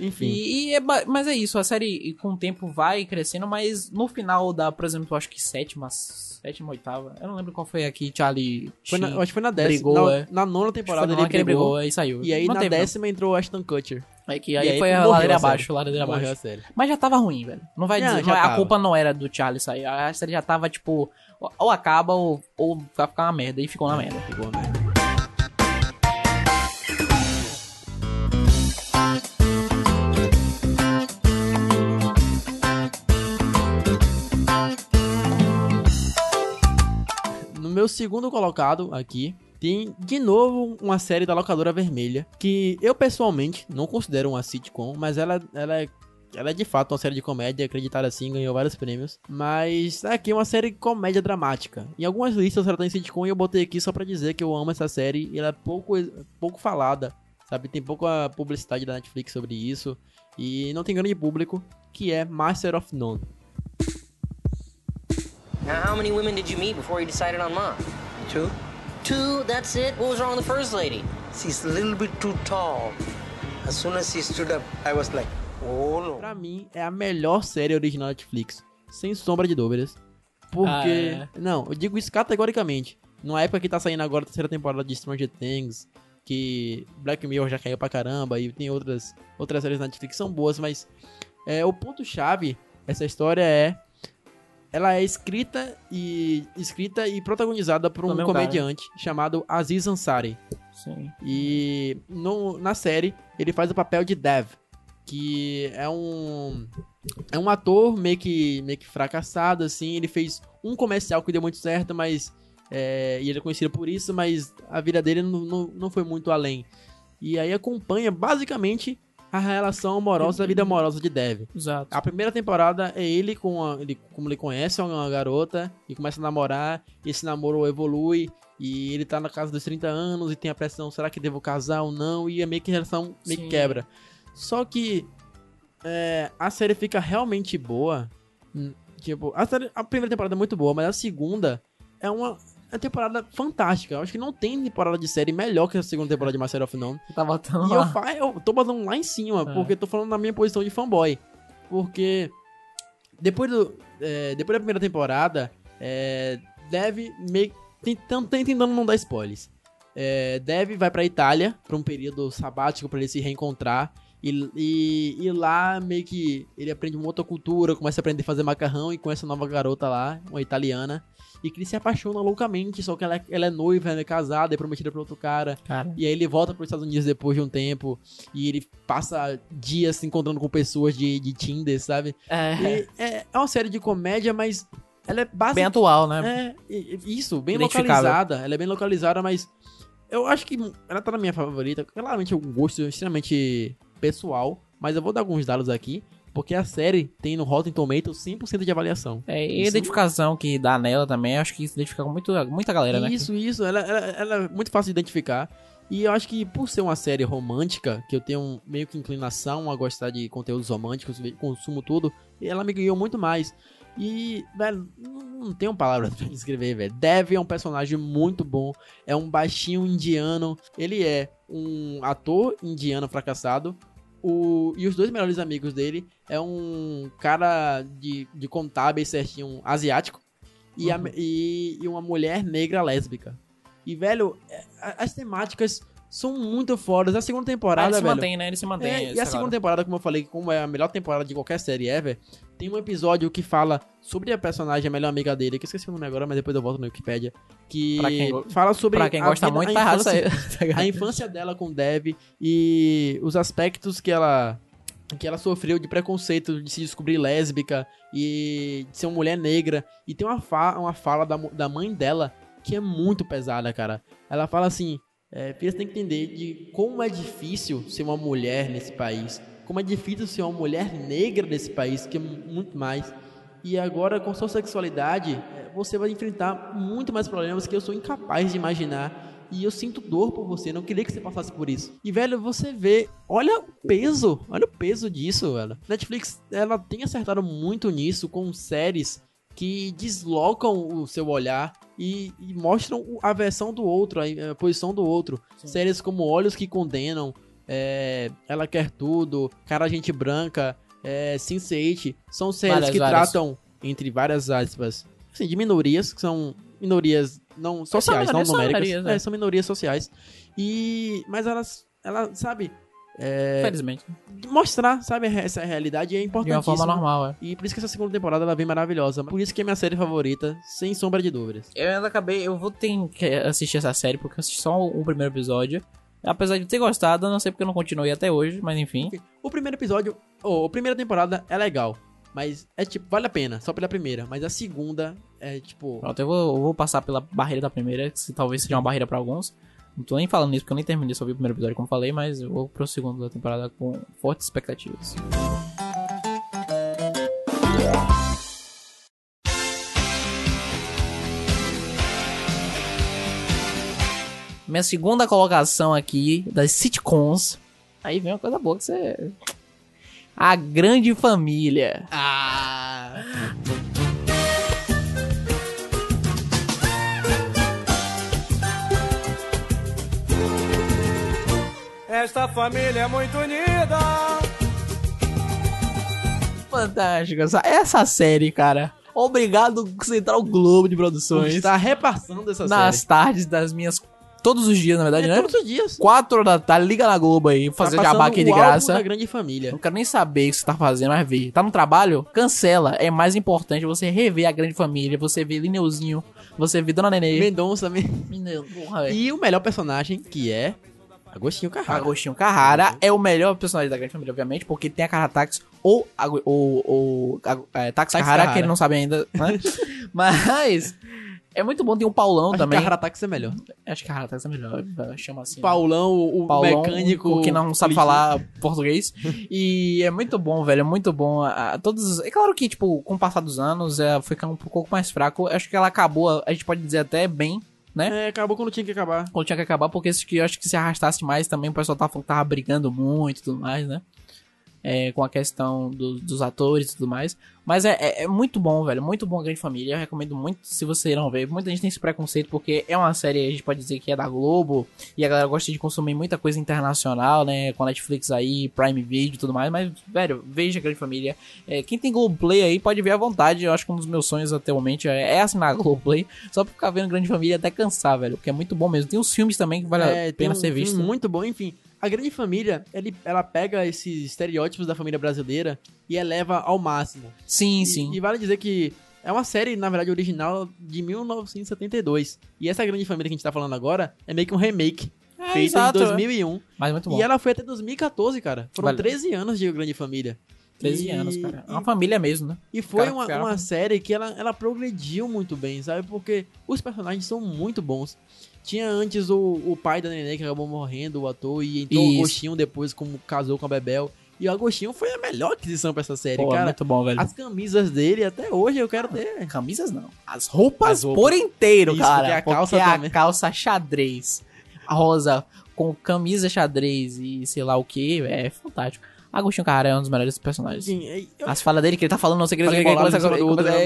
Enfim. E, e é mas é isso, a série com o tempo vai crescendo, mas no final da, por exemplo, eu acho que sétima, sétima, oitava, eu não lembro qual foi aqui, Charlie Foi na, acho que foi na décima. brigou, na, é. na nona temporada ele brigou. brigou, aí saiu. E aí Não na teve, não. décima entrou Ashton Kutcher. É que aí, aí foi a ladeira a abaixo, ladeira Morreu abaixo. a série. Mas já tava ruim, velho. Não vai dizer, não, a culpa não era do Charlie sair. A série já tava, tipo, ou acaba ou, ou vai ficar uma merda. E ficou na merda. Ficou uma merda. Meu segundo colocado aqui, tem de novo uma série da Locadora Vermelha, que eu pessoalmente não considero uma sitcom, mas ela, ela, é, ela é de fato uma série de comédia, acreditada assim, ganhou vários prêmios. Mas aqui é uma série comédia dramática. Em algumas listas ela tá em sitcom e eu botei aqui só pra dizer que eu amo essa série e ela é pouco, pouco falada, sabe? Tem pouca publicidade da Netflix sobre isso e não tem grande público, que é Master of None. Now, how many women did you meet before you decided on mom? Two. Two, that's it? What was wrong with the first lady? She's a little bit too tall. As soon as she stood up, I was like, oh no. Pra mim, é a melhor série original da Netflix. Sem sombra de dúvidas. Porque. Ah, é. Não, eu digo isso categoricamente. numa época que tá saindo agora a terceira temporada de Stranger Things, que Black Mirror já caiu pra caramba e tem outras, outras séries na Netflix que são boas, mas é, o ponto-chave dessa história é ela é escrita e escrita e protagonizada por um Pelo mesmo cara. comediante chamado Aziz Ansari. Sim. E no- na série ele faz o papel de Dev, que é um é um ator meio que meio que fracassado assim. Ele fez um comercial que deu muito certo, mas é, e ele é conhecido por isso, mas a vida dele não, não, não foi muito além. E aí acompanha basicamente a relação amorosa, a vida amorosa de Dev. Exato. A primeira temporada é ele com ele como ele conhece uma garota e começa a namorar, e esse namoro evolui e ele tá na casa dos 30 anos e tem a pressão, será que devo casar ou não? E é meio que a relação meio que quebra. Só que é, a série fica realmente boa. hum, Tipo, a, série- a primeira temporada é muito boa, mas a segunda é uma, é uma temporada fantástica. Eu acho que não tem temporada de série melhor que a segunda temporada de Master of None. Tá botando E eu, lá. fa- eu tô botando lá em cima, É. porque eu tô falando na minha posição de fanboy. Porque depois, do, é, depois da primeira temporada, é, deve meio. Tentando, tentando não dar spoilers. É, deve vai pra Itália pra um período sabático pra ele se reencontrar. E, e, e lá meio que ele aprende uma outra cultura, começa a aprender a fazer macarrão e conhece uma nova garota lá, uma italiana. E que ele se apaixona loucamente, só que ela, é- ela é noiva, ela é casada, é prometida pra outro cara. Cara. E aí ele volta para os Estados Unidos depois de um tempo e ele passa dias se encontrando com pessoas de, de Tinder, sabe? É. E é, é uma série de comédia, mas ela é Bem básica. atual, né? É, isso, bem localizada. Ela é bem localizada, mas eu acho que ela tá na minha favorita. Claramente é um gosto extremamente pessoal, mas eu vou dar alguns dados aqui. Porque a série tem no Rotten Tomatoes 100% de avaliação. É, e a Isso- identificação que dá nela também, acho que se identifica com muito, muita galera, né? Isso, isso. Ela, ela, ela é muito fácil de identificar. E eu acho que por ser uma série romântica, que eu tenho meio que inclinação a gostar de conteúdos românticos, consumo tudo, ela me ganhou muito mais. E, velho, não, tenho palavras pra descrever, velho. Dev é um personagem muito bom. É um baixinho indiano. Ele é um ator indiano fracassado. O, e os dois melhores amigos dele é um cara de, de contábeis certinho, asiático. E, a- e, e uma mulher negra lésbica. E, velho, é, as temáticas são muito fodas. A segunda Ah, temporada, ele se velho. mantém, né? Ele se mantém. É, e a segunda galera. temporada, como eu falei, como é a melhor temporada de qualquer série ever, tem um episódio que fala sobre a personagem, a melhor amiga dele, que eu esqueci o nome agora, mas depois eu volto no Wikipedia, que quem fala sobre Pra quem a gosta vida- muito, a tá infância. Tá a infância dela com o Dev e os aspectos que ela que ela sofreu de preconceito de se descobrir lésbica e de ser uma mulher negra. E tem uma, fa uma fala da, da mãe dela que é muito pesada, cara. Ela fala assim: é, você tem que entender de como é difícil ser uma mulher nesse país. Como é difícil ser uma mulher negra nesse país, que é mu- muito mais. E agora, com sua sexualidade, é, você vai enfrentar muito mais problemas que eu sou incapaz de imaginar. E eu sinto dor por você, não queria que você passasse por isso. E, velho, você vê, olha o peso, olha o peso disso, velho. Netflix, ela tem acertado muito nisso com séries que deslocam o seu olhar e, e mostram a versão do outro, a, a posição do outro. Séries como Olhos que Condenam, é, Ela Quer Tudo, Cara Gente Branca, é, Sense8, são séries Várias, que várias. tratam, entre várias aspas, assim, de minorias, que são minorias não sociais, não minorias, são numéricas. minorias, é, é. são minorias sociais. E, mas elas, ela, sabe, é, Felizmente. mostrar, sabe, essa realidade é De importantíssimo. uma forma normal, é. E por isso que essa segunda temporada ela vem maravilhosa. Por isso que é minha série favorita, sem sombra de dúvidas. Eu ainda acabei, eu vou ter que assistir essa série porque eu assisti só o primeiro episódio. Apesar de ter gostado, eu não sei porque eu não continuei até hoje, mas enfim. O primeiro episódio, ou a primeira temporada é legal, mas é tipo, vale a pena, só pela primeira. Mas a segunda é tipo. Pronto, eu vou, eu vou passar pela barreira da primeira, que talvez seja uma barreira pra alguns. Não tô nem falando isso porque eu nem terminei, só vi o primeiro episódio, como falei, mas eu vou pro segundo da temporada com fortes expectativas. Minha segunda colocação aqui das sitcoms. Aí vem uma coisa boa que você. A Grande Família. Ah! Esta família é muito unida. Fantástica. Essa, essa série, cara. Obrigado, Central Globo de Produções. Está repassando essa Nas série. tardes das minhas. Todos os dias, na verdade, É, né? todos os dias. Quatro horas da tarde, liga na Globo aí, fazer Tá jabá aqui de graça. da grande família. Não quero nem saber o que você tá fazendo, mas vê. Tá no trabalho? Cancela. É mais importante você rever a grande família, você ver Lineuzinho, você ver Dona Nenê. Mendonça. Menino, porra. E o melhor personagem, que é Agostinho Carrara. Agostinho Carrara é o melhor personagem da grande família, obviamente, porque tem a Carrara Táxi ou Ago- o, o, Ago- é, Táxi Carrara, Carrara. que ele não sabe ainda, né? mas é muito bom, tem um Paulão Acho que também. Carrara Táxi é melhor. Acho que Carrara Táxi é melhor, chama assim. né? Paulão, o Paulão, mecânico... que não sabe falar português. e é muito bom, velho. É muito bom. A, a- todos, é claro que, tipo, com o passar dos anos, é, foi ficando um pouco mais fraco. Acho que ela acabou, a gente pode dizer até bem, né? É, acabou quando tinha que acabar. Quando tinha que acabar, porque que eu acho que se arrastasse mais também, o pessoal tava, tava brigando muito e tudo mais, né? É, com a questão do- dos atores e tudo mais. Mas é, é- é muito bom, velho. Muito bom a Grande Família. Eu recomendo muito se você não ver. Muita gente tem esse preconceito porque é uma série, a gente pode dizer que é da Globo. E a galera gosta de consumir muita coisa internacional, né? Com Netflix aí, Prime Video e tudo mais. Mas, velho, veja a Grande Família. É, quem tem Globoplay aí pode ver à vontade. Eu acho que um dos meus sonhos atualmente é, é assinar a Globoplay. Só pra ficar vendo Grande Família até cansar, velho. Porque é muito bom mesmo. Tem uns filmes também que vale É, a tem pena um ser visto. muito bom, enfim. A grande família, ele, ela pega esses estereótipos da família brasileira e eleva ao máximo. Sim, E- sim. E, vale dizer que é uma série, na verdade, original de 1972. E essa grande família que a gente tá falando agora é meio que um remake. É, feito exato, em é. 2001. Mas muito bom. E ela foi até 2014, cara. Foram Vale. 13 anos de Grande Família. 13 E- anos, cara. É uma família mesmo, né? E foi Cara, uma, cara, uma série que ela, ela progrediu muito bem, sabe? Porque os personagens são muito bons. Tinha antes o, o pai da Nenê que acabou morrendo, o ator, e entrou Isso. o Agostinho depois, como casou com a Bebel. E o Agostinho foi a melhor aquisição pra essa série, Pô, cara. muito bom, velho. As camisas dele, até hoje eu quero ter. Camisas não. As roupas, As roupas. por inteiro, Isso, cara. porque a Porque calça a também. calça xadrez rosa com camisa xadrez e sei lá o que, é fantástico. Agostinho Carrara é um dos melhores personagens. É- eu- As falas dele que ele tá falando, não sei o que, começa do outro, começa-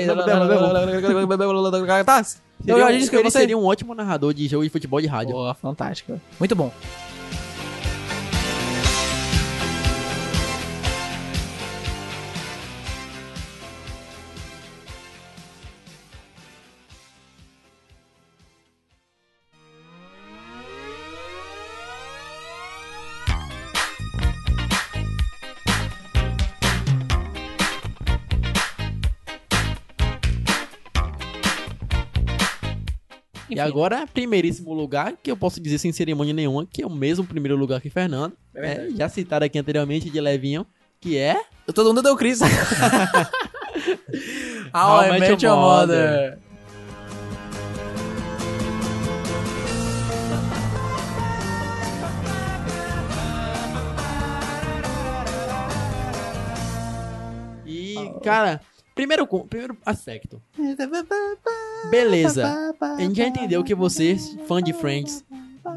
Tá, eu já um- disse que ele você... seria um ótimo narrador de jogo de futebol de rádio. Pô, fantástico. Muito bom. E Enfim. agora, primeiríssimo lugar, que eu posso dizer sem cerimônia nenhuma, que é o mesmo primeiro lugar que Fernando. É, já citado aqui anteriormente de Levinho, que é Todo mundo deu Chris. How How I I Met Met Your Your Mother. E, cara, primeiro, primeiro aspecto. Beleza. A gente já entendeu que você, fã de Friends,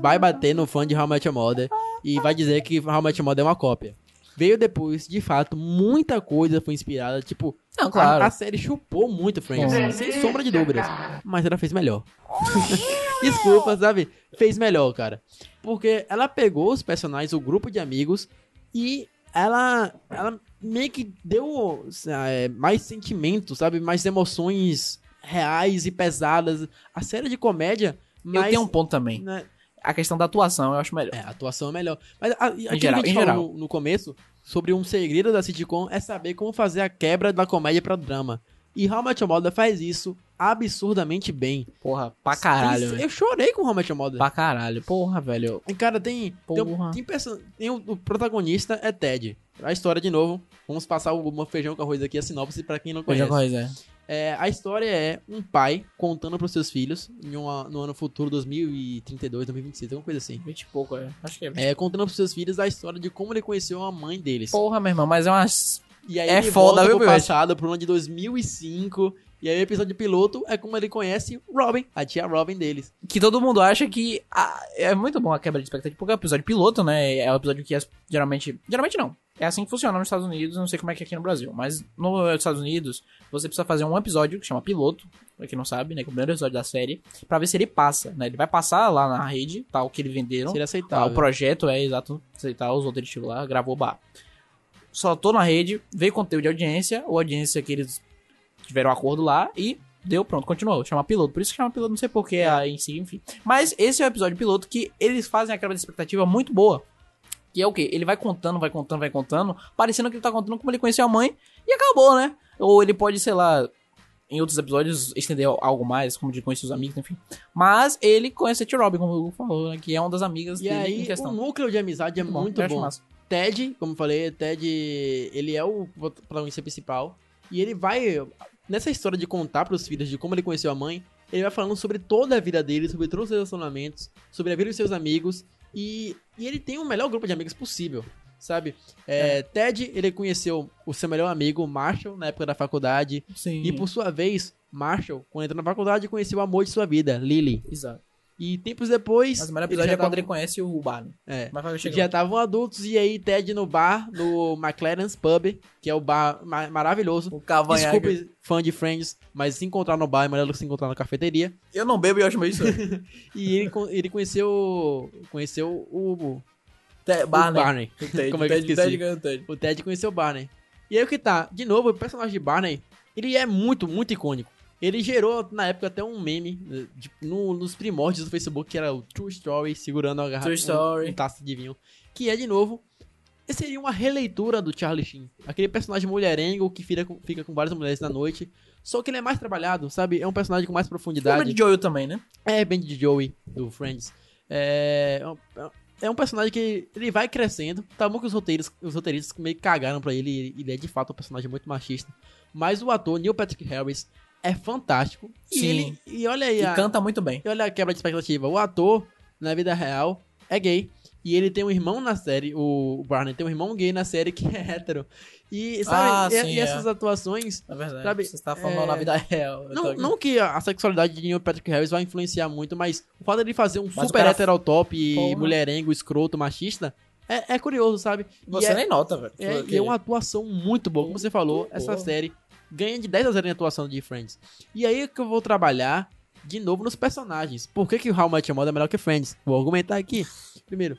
vai bater no fã de How Your Mother e vai dizer que How Your Mother é uma cópia. Veio depois, de fato, muita coisa foi inspirada. Tipo, Não, a- claro. a, série chupou muito Friends, sem sombra de dúvidas. Mas ela fez melhor. Desculpa, sabe? Fez melhor, cara. Porque ela pegou os personagens, o grupo de amigos, e ela, ela meio que deu é, mais sentimentos, sabe? Mais emoções reais e pesadas. A série de comédia. Eu Mas, tenho um ponto também. né, A questão da atuação eu acho melhor. é, a atuação é melhor. Mas a, aquilo geral, que a gente em falou geral. no, no começo sobre um segredo da sitcom é saber como fazer a quebra da comédia pra drama. E How Your Mother faz isso absurdamente bem. Porra, pra caralho, Tem-. Eu chorei com How Your Mother. Pra caralho. Porra, velho. E, cara, tem. Tem, Porra. tem, perso- tem o, o protagonista é Ted. A história de novo. Vamos passar o uma feijão com arroz aqui, a sinopse pra quem não conhece. coisa. É, a história é um pai contando pros seus filhos, uma- no ano futuro, 2032, 2026, alguma coisa assim. 20 e pouco, é. Acho que é. É, contando pros seus filhos a história de como ele conheceu a mãe deles. Porra, meu irmão, mas é umas. E aí É ele foda, volta viu, pro Pivete? passado, pro ano de 2005. E aí o episódio piloto é como ele conhece Robin, a tia Robin deles. Que todo mundo acha que. ah, é muito bom a quebra de expectativa, porque é o episódio piloto, né? É o episódio que é, geralmente. Geralmente não. É assim que funciona nos Estados Unidos, não sei como é que é aqui no Brasil. Mas nos Estados Unidos, você precisa fazer um episódio que chama piloto, pra quem não sabe, né? Que é o primeiro episódio da série, pra ver se ele passa, né? Ele vai passar lá na rede, tal, que eles venderam. Seria Tá, aceitável. o projeto é exato, aceitar os outros chegou lá, gravou bar. Soltou na rede, veio conteúdo de audiência, ou audiência que eles tiveram um acordo lá e deu, pronto, continuou. Chama piloto. Por isso que chama piloto, não sei porquê aí em si, enfim. Mas esse é o episódio piloto que eles fazem a quebra de expectativa muito boa. Que é o quê? Ele vai contando, vai contando, vai contando, parecendo que ele tá contando como ele conheceu a mãe e acabou, né? Ou ele pode, sei lá, em outros episódios estender algo mais, como de conhecer os amigos, enfim. Mas ele conhece a Tia Robin, como o Hugo falou, né? Que é uma das amigas E dele em aí, questão. o núcleo de amizade é Muito bom, muito bom. massa. Ted, como eu falei, Ted, ele é o protagonista principal. E ele vai, nessa história de contar pros filhos de como ele conheceu a mãe, ele vai falando sobre toda a vida dele, sobre todos os relacionamentos, sobre a vida dos seus amigos. E, e ele tem o melhor grupo de amigos possível, sabe? É, Ted, ele conheceu o seu melhor amigo, Marshall, na época da faculdade. Sim. E por sua vez, Marshall, quando entrou na faculdade, conheceu o amor de sua vida, Lily. Exato. E tempos depois. Mas o melhor episódio é quando ele conhece o Barney. É. Mas. Já estavam adultos e aí Ted no bar, no McLaren's Pub, que é o bar ma- maravilhoso. O cavanhaque. Desculpe, fã de Friends, mas se encontrar no bar é melhor do que se encontrar na cafeteria. Eu não bebo e acho meio isso. E ele, ele conheceu. Conheceu o. Te- o Barney. Barney. O Ted, Como é que Ted, esqueci? Ted Ted. O Ted conheceu o Barney. E aí o que tá? De novo, o personagem de Barney, ele é muito, muito icônico. Ele gerou, na época, até um meme eh, de- no- nos primórdios do Facebook, que era o True Story, segurando a garrafa. Um, um taça de vinho. Que é, de novo, seria uma releitura do Charlie Sheen. Aquele personagem mulherengo que fica com, fica com várias mulheres na noite. Só que ele é mais trabalhado, sabe? É um personagem com mais profundidade. de Joel também, né? É, bem de Joey, do Friends. É, é um personagem que ele vai crescendo. Tá bom que os roteiros, os roteiristas meio que cagaram pra ele. Ele é de fato um personagem muito machista. Mas o ator, Neil Patrick Harris, é fantástico. E Sim. ele. E olha aí. E a- canta muito bem. e olha a quebra de expectativa. O ator, na vida real, é gay. E ele tem um irmão na série, o Barney tem um irmão gay na série que é hétero. E, sabe, Ah, e, sim, e é. essas atuações. Na verdade. Sabe, você está falando é, na vida real. Não, não que a sexualidade de Neil Patrick Harris vai influenciar muito, mas o fato dele fazer um o super cara- heterotop e mulherengo, escroto, machista, é, é curioso, sabe? Você e é, nem nota, velho. é, e é uma atuação muito boa. Como você falou, Muito essa boa. série ganha de 10 a 0 em atuação de Friends. E aí é que eu vou trabalhar de novo nos personagens. Por que, que o How Much Your Mother é melhor que Friends? Vou argumentar aqui. Primeiro,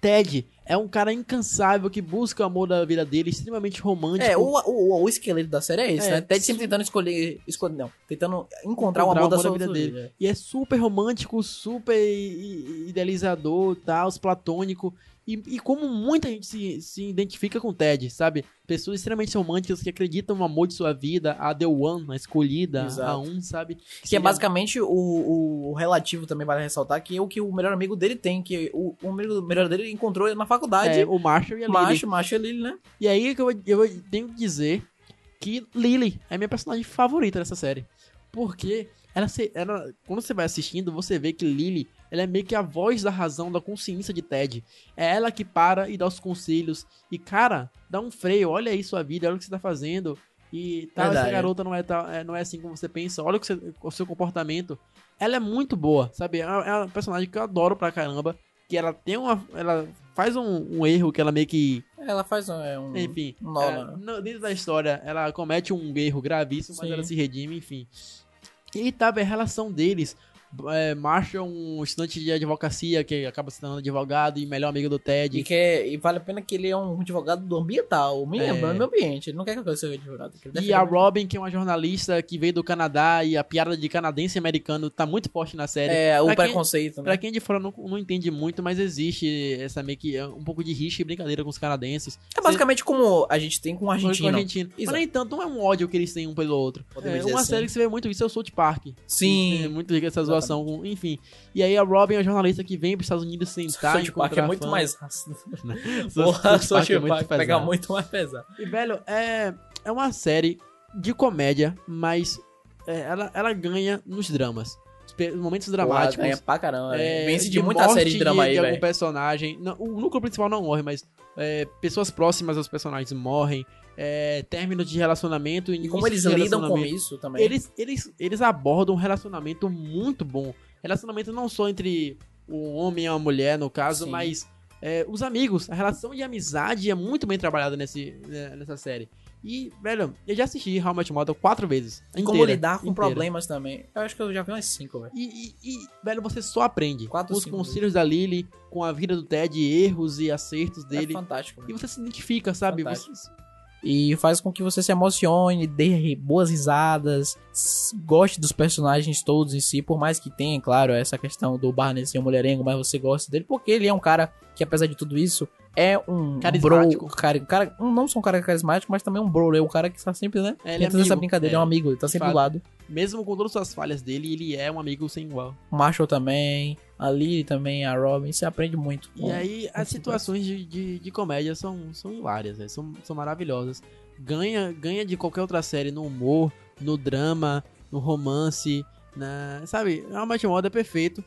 Ted é um cara incansável que busca o amor da vida dele, extremamente romântico. É, o, o, o esqueleto da série é esse, É. né? Ted sempre tentando escolher. escolher não, tentando encontrar, o Encontrar amor da sua vida vida dele. E é super romântico, super idealizador, tal, platônico. E, e como muita gente se, se identifica com o Ted, sabe? Pessoas extremamente românticas que acreditam no amor de sua vida, a The One, a escolhida, Exato. a um, sabe? Que é Seria- basicamente o, o, relativo também vale ressaltar, que é o que o melhor amigo dele tem, que o, o melhor dele encontrou na faculdade. é, o Marshall e a Lily. macho, macho e Lily, né? E aí que eu, eu tenho que dizer que Lily é minha personagem favorita dessa série. Porque ela, se- ela- quando você vai assistindo, você vê que Lily ela é meio que a voz da razão, da consciência de Ted. É ela que para e dá os conselhos. E, cara, dá um freio, olha aí sua vida, olha o que você tá fazendo. E tal, essa Verdade. garota não é, tal- é- não é assim como você pensa, olha o, você- o seu comportamento. Ela é muito boa, sabe? É uma, é uma personagem que eu adoro pra caramba. Que ela tem uma. Ela faz um, um erro que ela meio que Ela faz um. é, um enfim, um é, lá. no- dentro da história, ela comete um erro gravíssimo, mas Sim. ela se redime, enfim. E tá a relação deles. É, Marshall, um estudante de advocacia que acaba se tornando advogado e melhor amigo do Ted. E, que é- e vale a pena que ele é um advogado do ambiental, o meio, É. meio ambiente. Ele não quer que eu seja advogado. E a o- Robin, que é uma jornalista que veio do Canadá e a piada de canadense americano tá muito forte na série. É, o Pra quem- preconceito, né? Pra quem é de fora não, não entende muito, mas existe essa meio que é, um pouco de rixa e brincadeira com os canadenses. É basicamente como a gente tem com o Com o argentino. argentino. Mas Exato. nem tanto, não é um ódio que eles têm um pelo outro. Podemos É uma assim. série que você vê muito isso é o South Park. Sim. É muito rica essa zoação, com- enfim. E aí a Robin é a jornalista que vem pros Estados Unidos sentar South Park é encontrar muito fãs. mais ácido. Porra, South é muito pega muito mais pesado. E, velho, é, é uma série de comédia, mas é, ela, ela ganha nos dramas. Os momentos dramáticos. Porra, ganha pra caramba. é, Vence de, muita série de drama aí, de algum velho. personagem. Não, o núcleo principal não morre, mas é, pessoas próximas aos personagens morrem. É, término de relacionamento. E como eles lidam com isso também. Eles, eles, eles abordam um relacionamento muito bom. Relacionamento não só entre o homem e a mulher, no caso, Sim. mas é, os amigos. A relação de amizade é muito bem trabalhada nesse, né, nessa série. E, velho, eu já assisti How Much Mother quatro vezes. E como inteira, lidar com inteira. problemas também. Eu acho que eu já vi umas cinco, velho. E, e- e, velho, você só aprende. Quatro, com os conselhos da Lily, com a vida do Ted, erros e acertos É dele. fantástico. E velho. você se identifica, sabe? Fantástico. Você- E faz com que você se emocione, dê boas risadas, goste dos personagens todos em si, por mais que tenha, claro, essa questão do Barney ser um mulherengo, mas você gosta dele, porque ele é um cara que, apesar de tudo isso, é um Carismático. bro, cara, cara, não só um cara carismático, mas também um bro, é um cara que está sempre, né? É, ele é amigo. brincadeira, é, É. um amigo, ele tá sempre do lado. Mesmo com todas as falhas dele, ele é um amigo sem igual. O Marshall também, a Lily também, a Robin, você aprende muito. E aí, as situações de, de, de comédia são, são hilárias, né? são, são maravilhosas. Ganha, ganha de qualquer outra série no humor, no drama, no romance, na, sabe? A Match Moda é perfeito.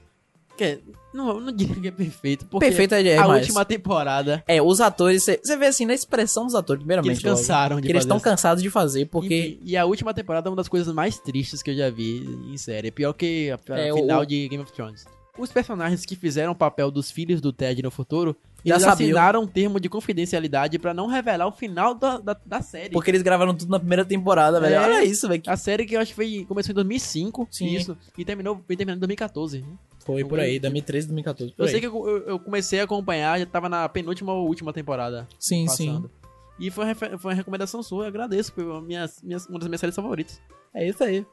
Quer, não, não diria que é perfeito, porque Perfeito é, é a mais. última temporada É, os atores, você vê assim na expressão dos atores, que primeiramente. eles cansaram logo, de que eles estão cansados de fazer, porque Enfim, e a última temporada é uma das coisas mais tristes que eu já vi em série. É pior que a, a É, o- final de Game of Thrones. Os personagens que fizeram o papel dos filhos do Ted no futuro, eles sabiam. assinaram um termo de confidencialidade pra não revelar o final da, da, da série. porque eles gravaram tudo na primeira temporada, velho. É. Olha isso, velho. A série que eu acho que foi, começou em 2005, Sim. isso, e terminou, foi terminando em 2014. Foi por aí, 2013, 2014. Por Eu aí. sei que eu, eu- comecei a acompanhar, já tava na penúltima ou última temporada Sim, sim. passando. E foi, foi uma recomendação sua, eu agradeço, foi uma, minhas, minhas, uma das minhas séries favoritas. É isso aí.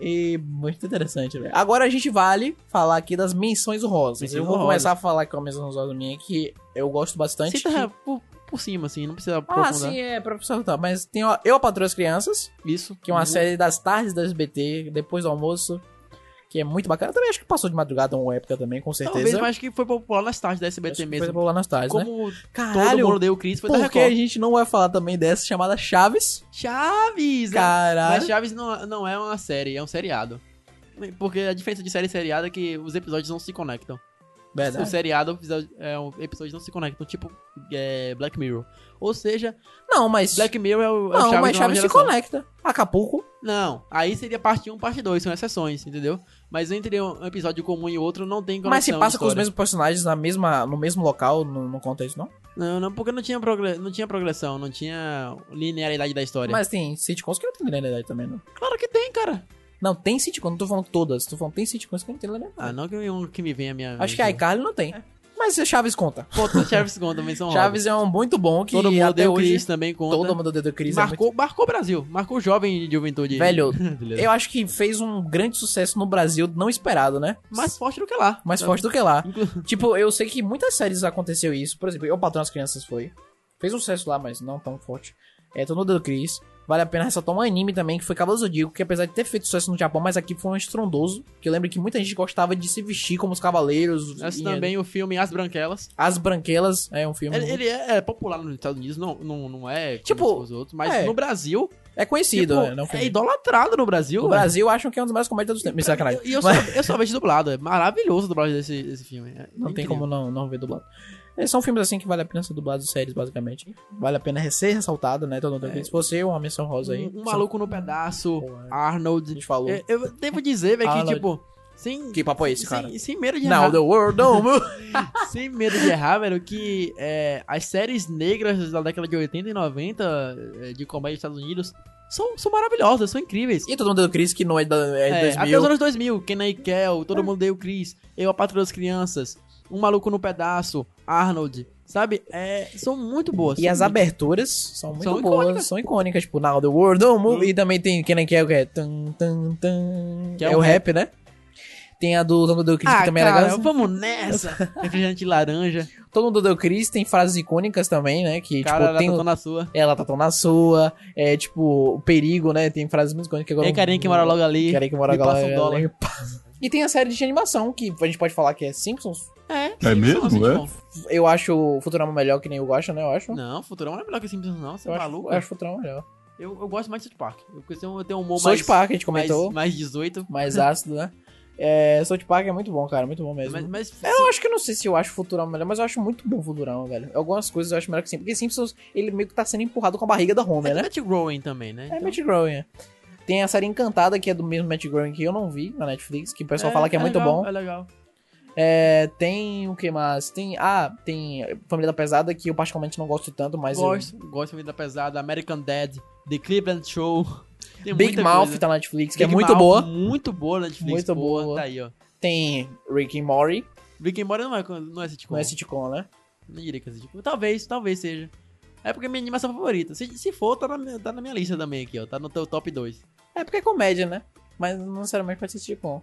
E muito interessante, velho. Agora a gente vale falar aqui das menções honrosas. Menções eu vou honrosas. começar a falar com a menção honrosa minha que eu gosto bastante. Cita que- por, por cima, assim, não precisa Ah, aprofundar. sim, é, professor, tá. Mas tem ó, Eu, a Patroa as Crianças, Isso. que é uma série das tardes da SBT, depois do almoço, que é muito bacana. Também acho que passou de madrugada uma época também, com certeza. Talvez, mas acho que foi popular nas tardes da Acho SBT que mesmo. Foi lá nas tardes, né? Como todo Caralho, mundo deu o Chris, foi da por que a gente não vai falar também dessa chamada Chaves? Chaves! né? Caralho. Mas Chaves não, não é uma série, é um seriado. Porque a diferença de série e seriado é que os episódios não se conectam. Verdade. seriado, o episódio- é, um, episódios não se conectam, tipo é, Black Mirror. Ou seja, Não, mas... Black Mirror é o, é o Não, Chaves mas Chaves se conecta. Acapulco. Não, aí seria parte 1, parte 2, são exceções, entendeu? Mas entre um episódio comum e outro não tem conexão Mas se passa com os mesmos personagens na mesma, no mesmo local, não, não conta isso, não? Não, não, porque não tinha, não tinha progressão, não tinha linearidade da história. Mas tem sitcoms que não tem linearidade também, não. Claro que tem, cara. Não, tem sitcoms, não tô falando todas. Tô falando tem sitcoms que não tem linearidade. Ah, não que, um que me venha a minha... Acho que a iCarly não tem. Mas Chaves conta. Pô, Chaves conta, também são Chaves é um muito bom que Todo mundo até deu hoje... Chris também conta. Todo mundo deu Cris. é marcou, marcou o Brasil, marcou o jovem de juventude. Velho. Eu acho que fez um grande sucesso no Brasil, não esperado, né? Mais forte do que lá. Mais forte do que lá. tipo, eu sei que muitas séries aconteceu isso. Por exemplo, Eu Patrão as Crianças foi. Fez um sucesso lá, mas não tão forte. É, todo mundo deu Cris. Vale a pena ressaltar um anime também, que foi Cavalo Zodíaco, que apesar de ter feito sucesso no Japão, mas aqui foi um estrondoso. Que eu lembro que muita gente gostava de se vestir como os cavaleiros. Esse e- também o filme As Branquelas. As Branquelas, é um filme. Ele, ele é, é popular nos Estados Unidos, não, não, não é Tipo, os outros, mas é. no Brasil, É conhecido, tipo, né? Não é filme. idolatrado no Brasil. No. Brasil acham que é um dos mais comédias dos tempos. Sacanagem. E eu, só, Mas- eu só vejo dublado, é maravilhoso a dublagem desse, desse filme. é Não tem incrível. como não, não ver dublado. É, são filmes assim que vale a pena ser dublados séries, basicamente. Vale a pena ser ressaltado, né? Todo mundo tem Se fosse uma menção rosa aí. Um, um maluco no pedaço, é. Arnold. A gente falou. Eu, eu devo dizer, velho, que tipo. Sem, Que papo é esse, cara? sem, sem medo de Now errar. the world don't. Sem medo de errar, velho, que é, as séries negras da década de 80 e 90 é, de comédia dos Estados Unidos são, são maravilhosas, são incríveis. E todo mundo deu Chris, que não é, da, é, É, 2000. até os anos 2000, Kenny e Kel, Todo Mundo Deu Chris, Eu, a Patrulha das Crianças, Um Maluco no Pedaço, Arnold, sabe? É, são muito boas. E as muito- aberturas são muito São boas, icônicas. são icônicas, tipo Now the World Don't Move. E também tem quem que é o que é? Tum, tum, tum, Que é, é o o rap, né? Tem a do Todo Mundo Deu Chris, Ah, que também é cara, legal. vamos nessa! Refrigerante laranja, Todo Mundo Deu Chris tem frases icônicas também, né? Que, cara, tipo, tem ela tá na sua. Ela tá tão na sua. É tipo, o perigo, né? Tem frases muito icônicas. eu- carinha que mora logo ali, Carinha que mora logo um ali. dólar. E tem a série de animação, que a gente pode falar que é Simpsons. É, É sim, mesmo, é? Eu acho o Futurama melhor que nem o gosta, né? Eu acho. Não, Futurama não é melhor que Simpsons, não. Você eu é acho, maluco? eu acho o Futurama melhor. Eu, eu gosto mais de South Park. Eu tenho, eu tenho um humor South mais... Park, a gente mais, comentou. mais 18. Mais ácido, né? É, South Park é muito bom, cara. Muito bom mesmo. Mas, mas Eu acho que eu não sei se eu acho o Futurama melhor, mas eu acho muito bom o Futurama, velho. Algumas coisas eu acho melhor que Simpsons. Porque Simpsons, ele meio que tá sendo empurrado com a barriga da Homer, é né? do Matt Groening também, né? É Então- Matt Groening. É. Tem a série Encantada, que é do mesmo Matt Groening que eu não vi na Netflix, que o pessoal fala que é, muito legal, bom. É legal. É, tem o que mais? Tem. Ah, tem Família da Pesada, que eu particularmente não gosto tanto, mas. eu- Gosto, gosto de Vida Pesada, American Dad, The Cleveland Show. Tem Big Mouth coisa. tá na Netflix, que é Big muito Mouth, boa. Muito boa na Netflix. Muito boa. boa. Tá aí, ó. Tem Rick and Morty, Rick and Morty não é, não é sitcom. não é sitcom, né? Não diria que é sitcom. Talvez, talvez seja. É porque é minha animação favorita. Se, se for, tá na, minha- tá na minha lista também aqui, ó. Tá no teu top 2. É porque é comédia, né? Mas não necessariamente pode ser sitcom.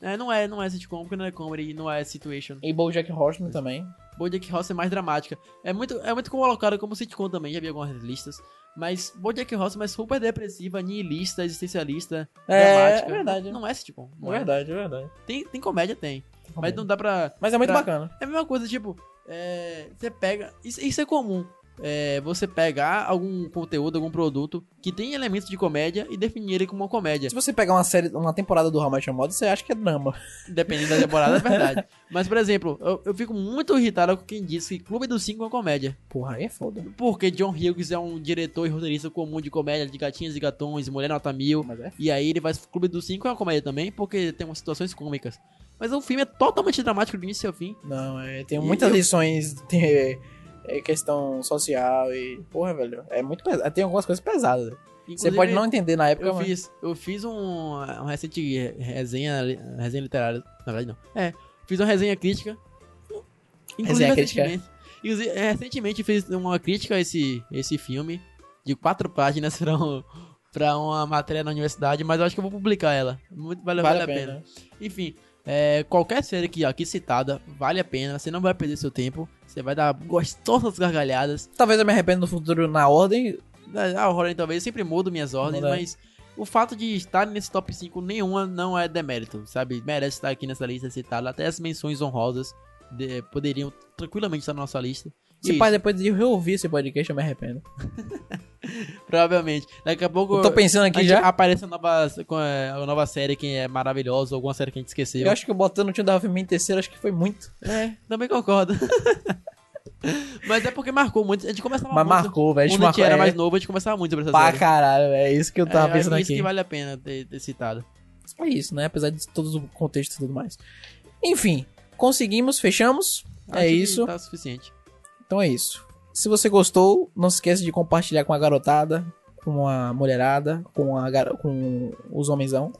É, não é, não é sitcom, porque não é comedy, não é situation. E BoJack Horseman também. Bojack Horseman é mais dramática. É muito, é muito colocado como sitcom também, já vi algumas listas. Mas Bojack Horseman é super depressiva, nihilista, existencialista, É, dramática. é verdade. Não é sitcom. não É verdade, é verdade. Tem, tem comédia, tem. Mas não dá pra... Mas é muito pra- bacana. É a mesma coisa, tipo, é, você pega. Isso, isso é comum. É, você pegar algum conteúdo, algum produto que tem elementos de comédia e definir ele como uma comédia. Se você pegar uma série, uma temporada do How Your Mother, você acha que é drama. Dependendo da temporada, é verdade. Mas, por exemplo, eu, eu fico muito irritado com quem diz que Clube dos Cinco é uma comédia. Porra, aí é foda. Porque John Hughes é um diretor e roteirista comum de comédia, de gatinhas e gatões, mulher nota mil. É E aí ele faz Clube dos Cinco é uma comédia também, porque tem umas situações cômicas. Mas o filme é totalmente dramático do início ao fim. Não, é, tem E muitas eu- lições, tem é, questão social e. Porra, velho. É muito pesado. Tem algumas coisas pesadas. Você Inclusive, pode não entender na época, Eu mas. fiz, eu fiz um, um recente resenha, resenha literária, na verdade não. É, fiz uma resenha crítica. Resenha crítica. recentemente, inclusive, é, recentemente fiz uma crítica a esse, esse filme de quatro páginas pra, um, pra uma matéria na universidade, mas eu acho que eu vou publicar ela. Muito, vale, Vale a pena. pena. Enfim, é, qualquer série que aqui citada vale a pena, você não vai perder seu tempo, você vai dar gostosas gargalhadas. Talvez eu me arrependa no futuro na ordem. A ordem talvez eu sempre mudo minhas ordens, mas o fato de estar nesse top 5 nenhuma não é demérito, sabe? Merece estar aqui nessa lista citada. Até as menções honrosas de- poderiam tranquilamente estar na nossa lista. Se é pai, isso, depois de eu ouvir esse podcast, eu me arrependo. provavelmente. Daqui a pouco Eu tô pensando a aqui já. aparece uma nova, é, uma nova série que é maravilhosa, alguma série que a gente esqueceu. Eu acho que eu botando o time da Rafa em terceiro, acho que foi muito. É, também concordo. mas é porque marcou muito. A gente começava Mas muito. marcou, velho. A gente Quando a gente marcou. era é, mais novo, a gente começava muito sobre essa Pra série. caralho, é isso que eu tava é, pensando isso aqui. que vale a pena ter, ter citado. É isso, né? Apesar de todo o contexto e tudo mais. Enfim, conseguimos, fechamos. Acho é isso. Tá suficiente. Então é isso. Se você gostou, não se esqueça de compartilhar com a garotada, com a mulherada, com, a gar... com os homenzão.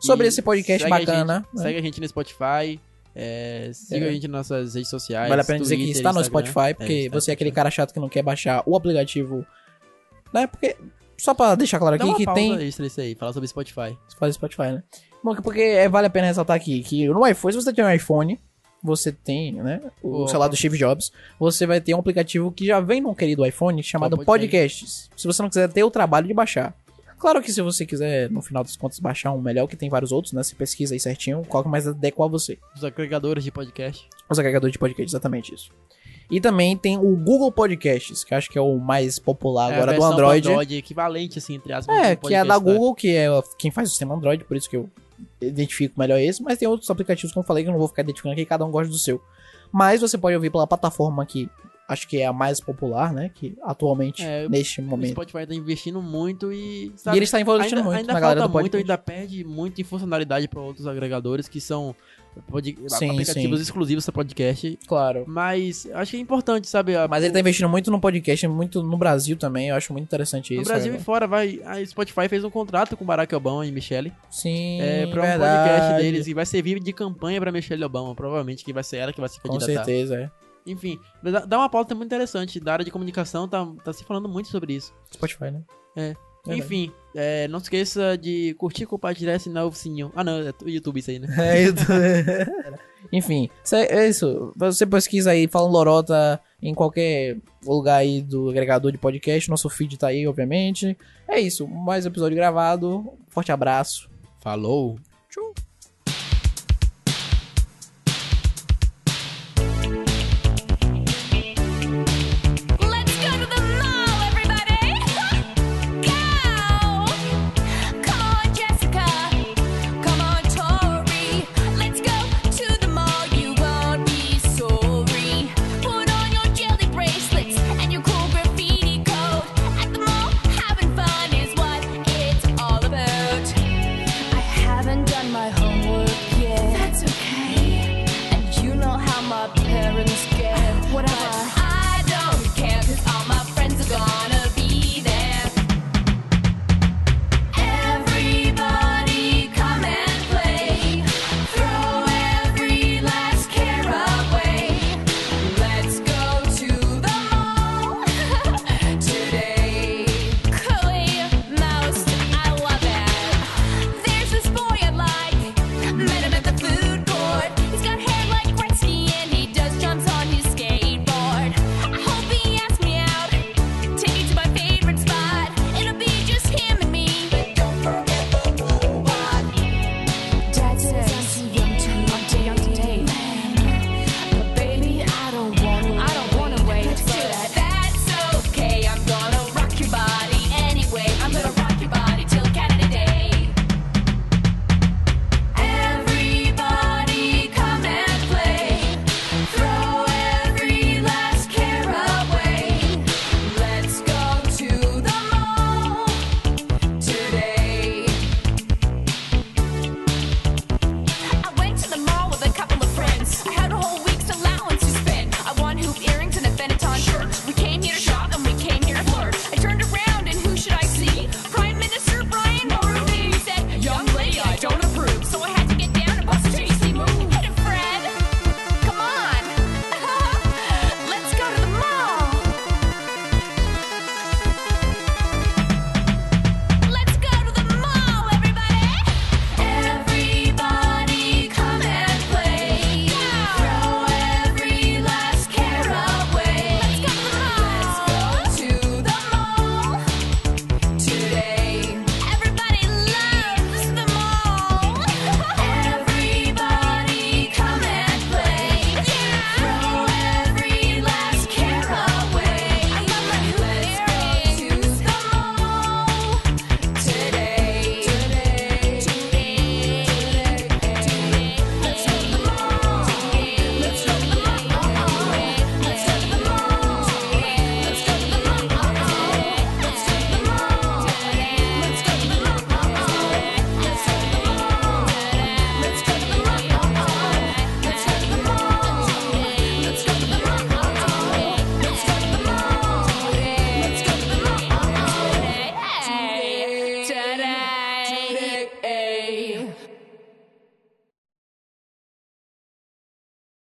Sobre E esse podcast segue a bacana. gente- né? Segue a gente no Spotify. é, siga É. a gente nas nossas redes sociais. Vale a pena dizer que está no. Spotify, porque É, está no você é aquele cara chato que não quer baixar o aplicativo. Né? Porque. Só pra deixar claro aqui que tem. extra isso aí, falar sobre Spotify. Faz Spotify, né? Bom, porque é, vale a pena ressaltar aqui que no iPhone, se você tem um iPhone, você tem, né? O O- celular do Steve Jobs, você vai ter um aplicativo que já vem num querido iPhone chamado? Podcasts. Se você não quiser ter o trabalho de baixar. Claro que se você quiser, no final das contas, baixar um melhor, que tem vários outros, né? Você pesquisa aí certinho qual que mais adequa a você. Os agregadores de podcast. Os agregadores de podcast, exatamente isso. E também tem o Google Podcasts, que acho que é o mais popular É agora do versão Android. equivalente, assim, entre aspas. É, que é da né? Google, que é quem faz o sistema Android, por isso que eu identifico melhor esse. Mas tem outros aplicativos, como eu falei, que eu não vou ficar identificando aqui, cada um gosta do seu. Mas você pode ouvir pela plataforma que acho que é a mais popular, né? Que atualmente, É, neste O momento. Spotify tá investindo muito e. E Sabe, ele está investindo ainda, muito ainda na galera falta do muito, podcast. ainda perde muito em funcionalidade para outros agregadores que são pod- Sim, aplicativos sim. exclusivos para podcast. Claro. Mas acho que é importante, sabe? a- Mas ele tá investindo muito no podcast, muito no Brasil também. Eu acho muito interessante No isso. Brasil cara. e fora, vai. A Spotify fez um contrato com Barack Obama e Michelle. Sim, É, pra um verdade. podcast deles. E vai servir de campanha pra Michelle Obama. Provavelmente que vai ser ela que vai se Com candidatar. certeza, é. Enfim, dá dá uma pauta muito interessante. Da área de comunicação tá, tá se falando muito sobre isso. Spotify, né? É. Verdade. Enfim, é, não esqueça de curtir, compartilhar e assinar o sininho. Ah, não, é o YouTube isso aí, né? É, tô- Enfim, cê- é isso. Você pesquisa aí, falando Lorota em qualquer lugar aí do agregador de podcast. Nosso feed tá aí, obviamente. É isso. Mais um episódio gravado. Forte abraço. Falou! Let's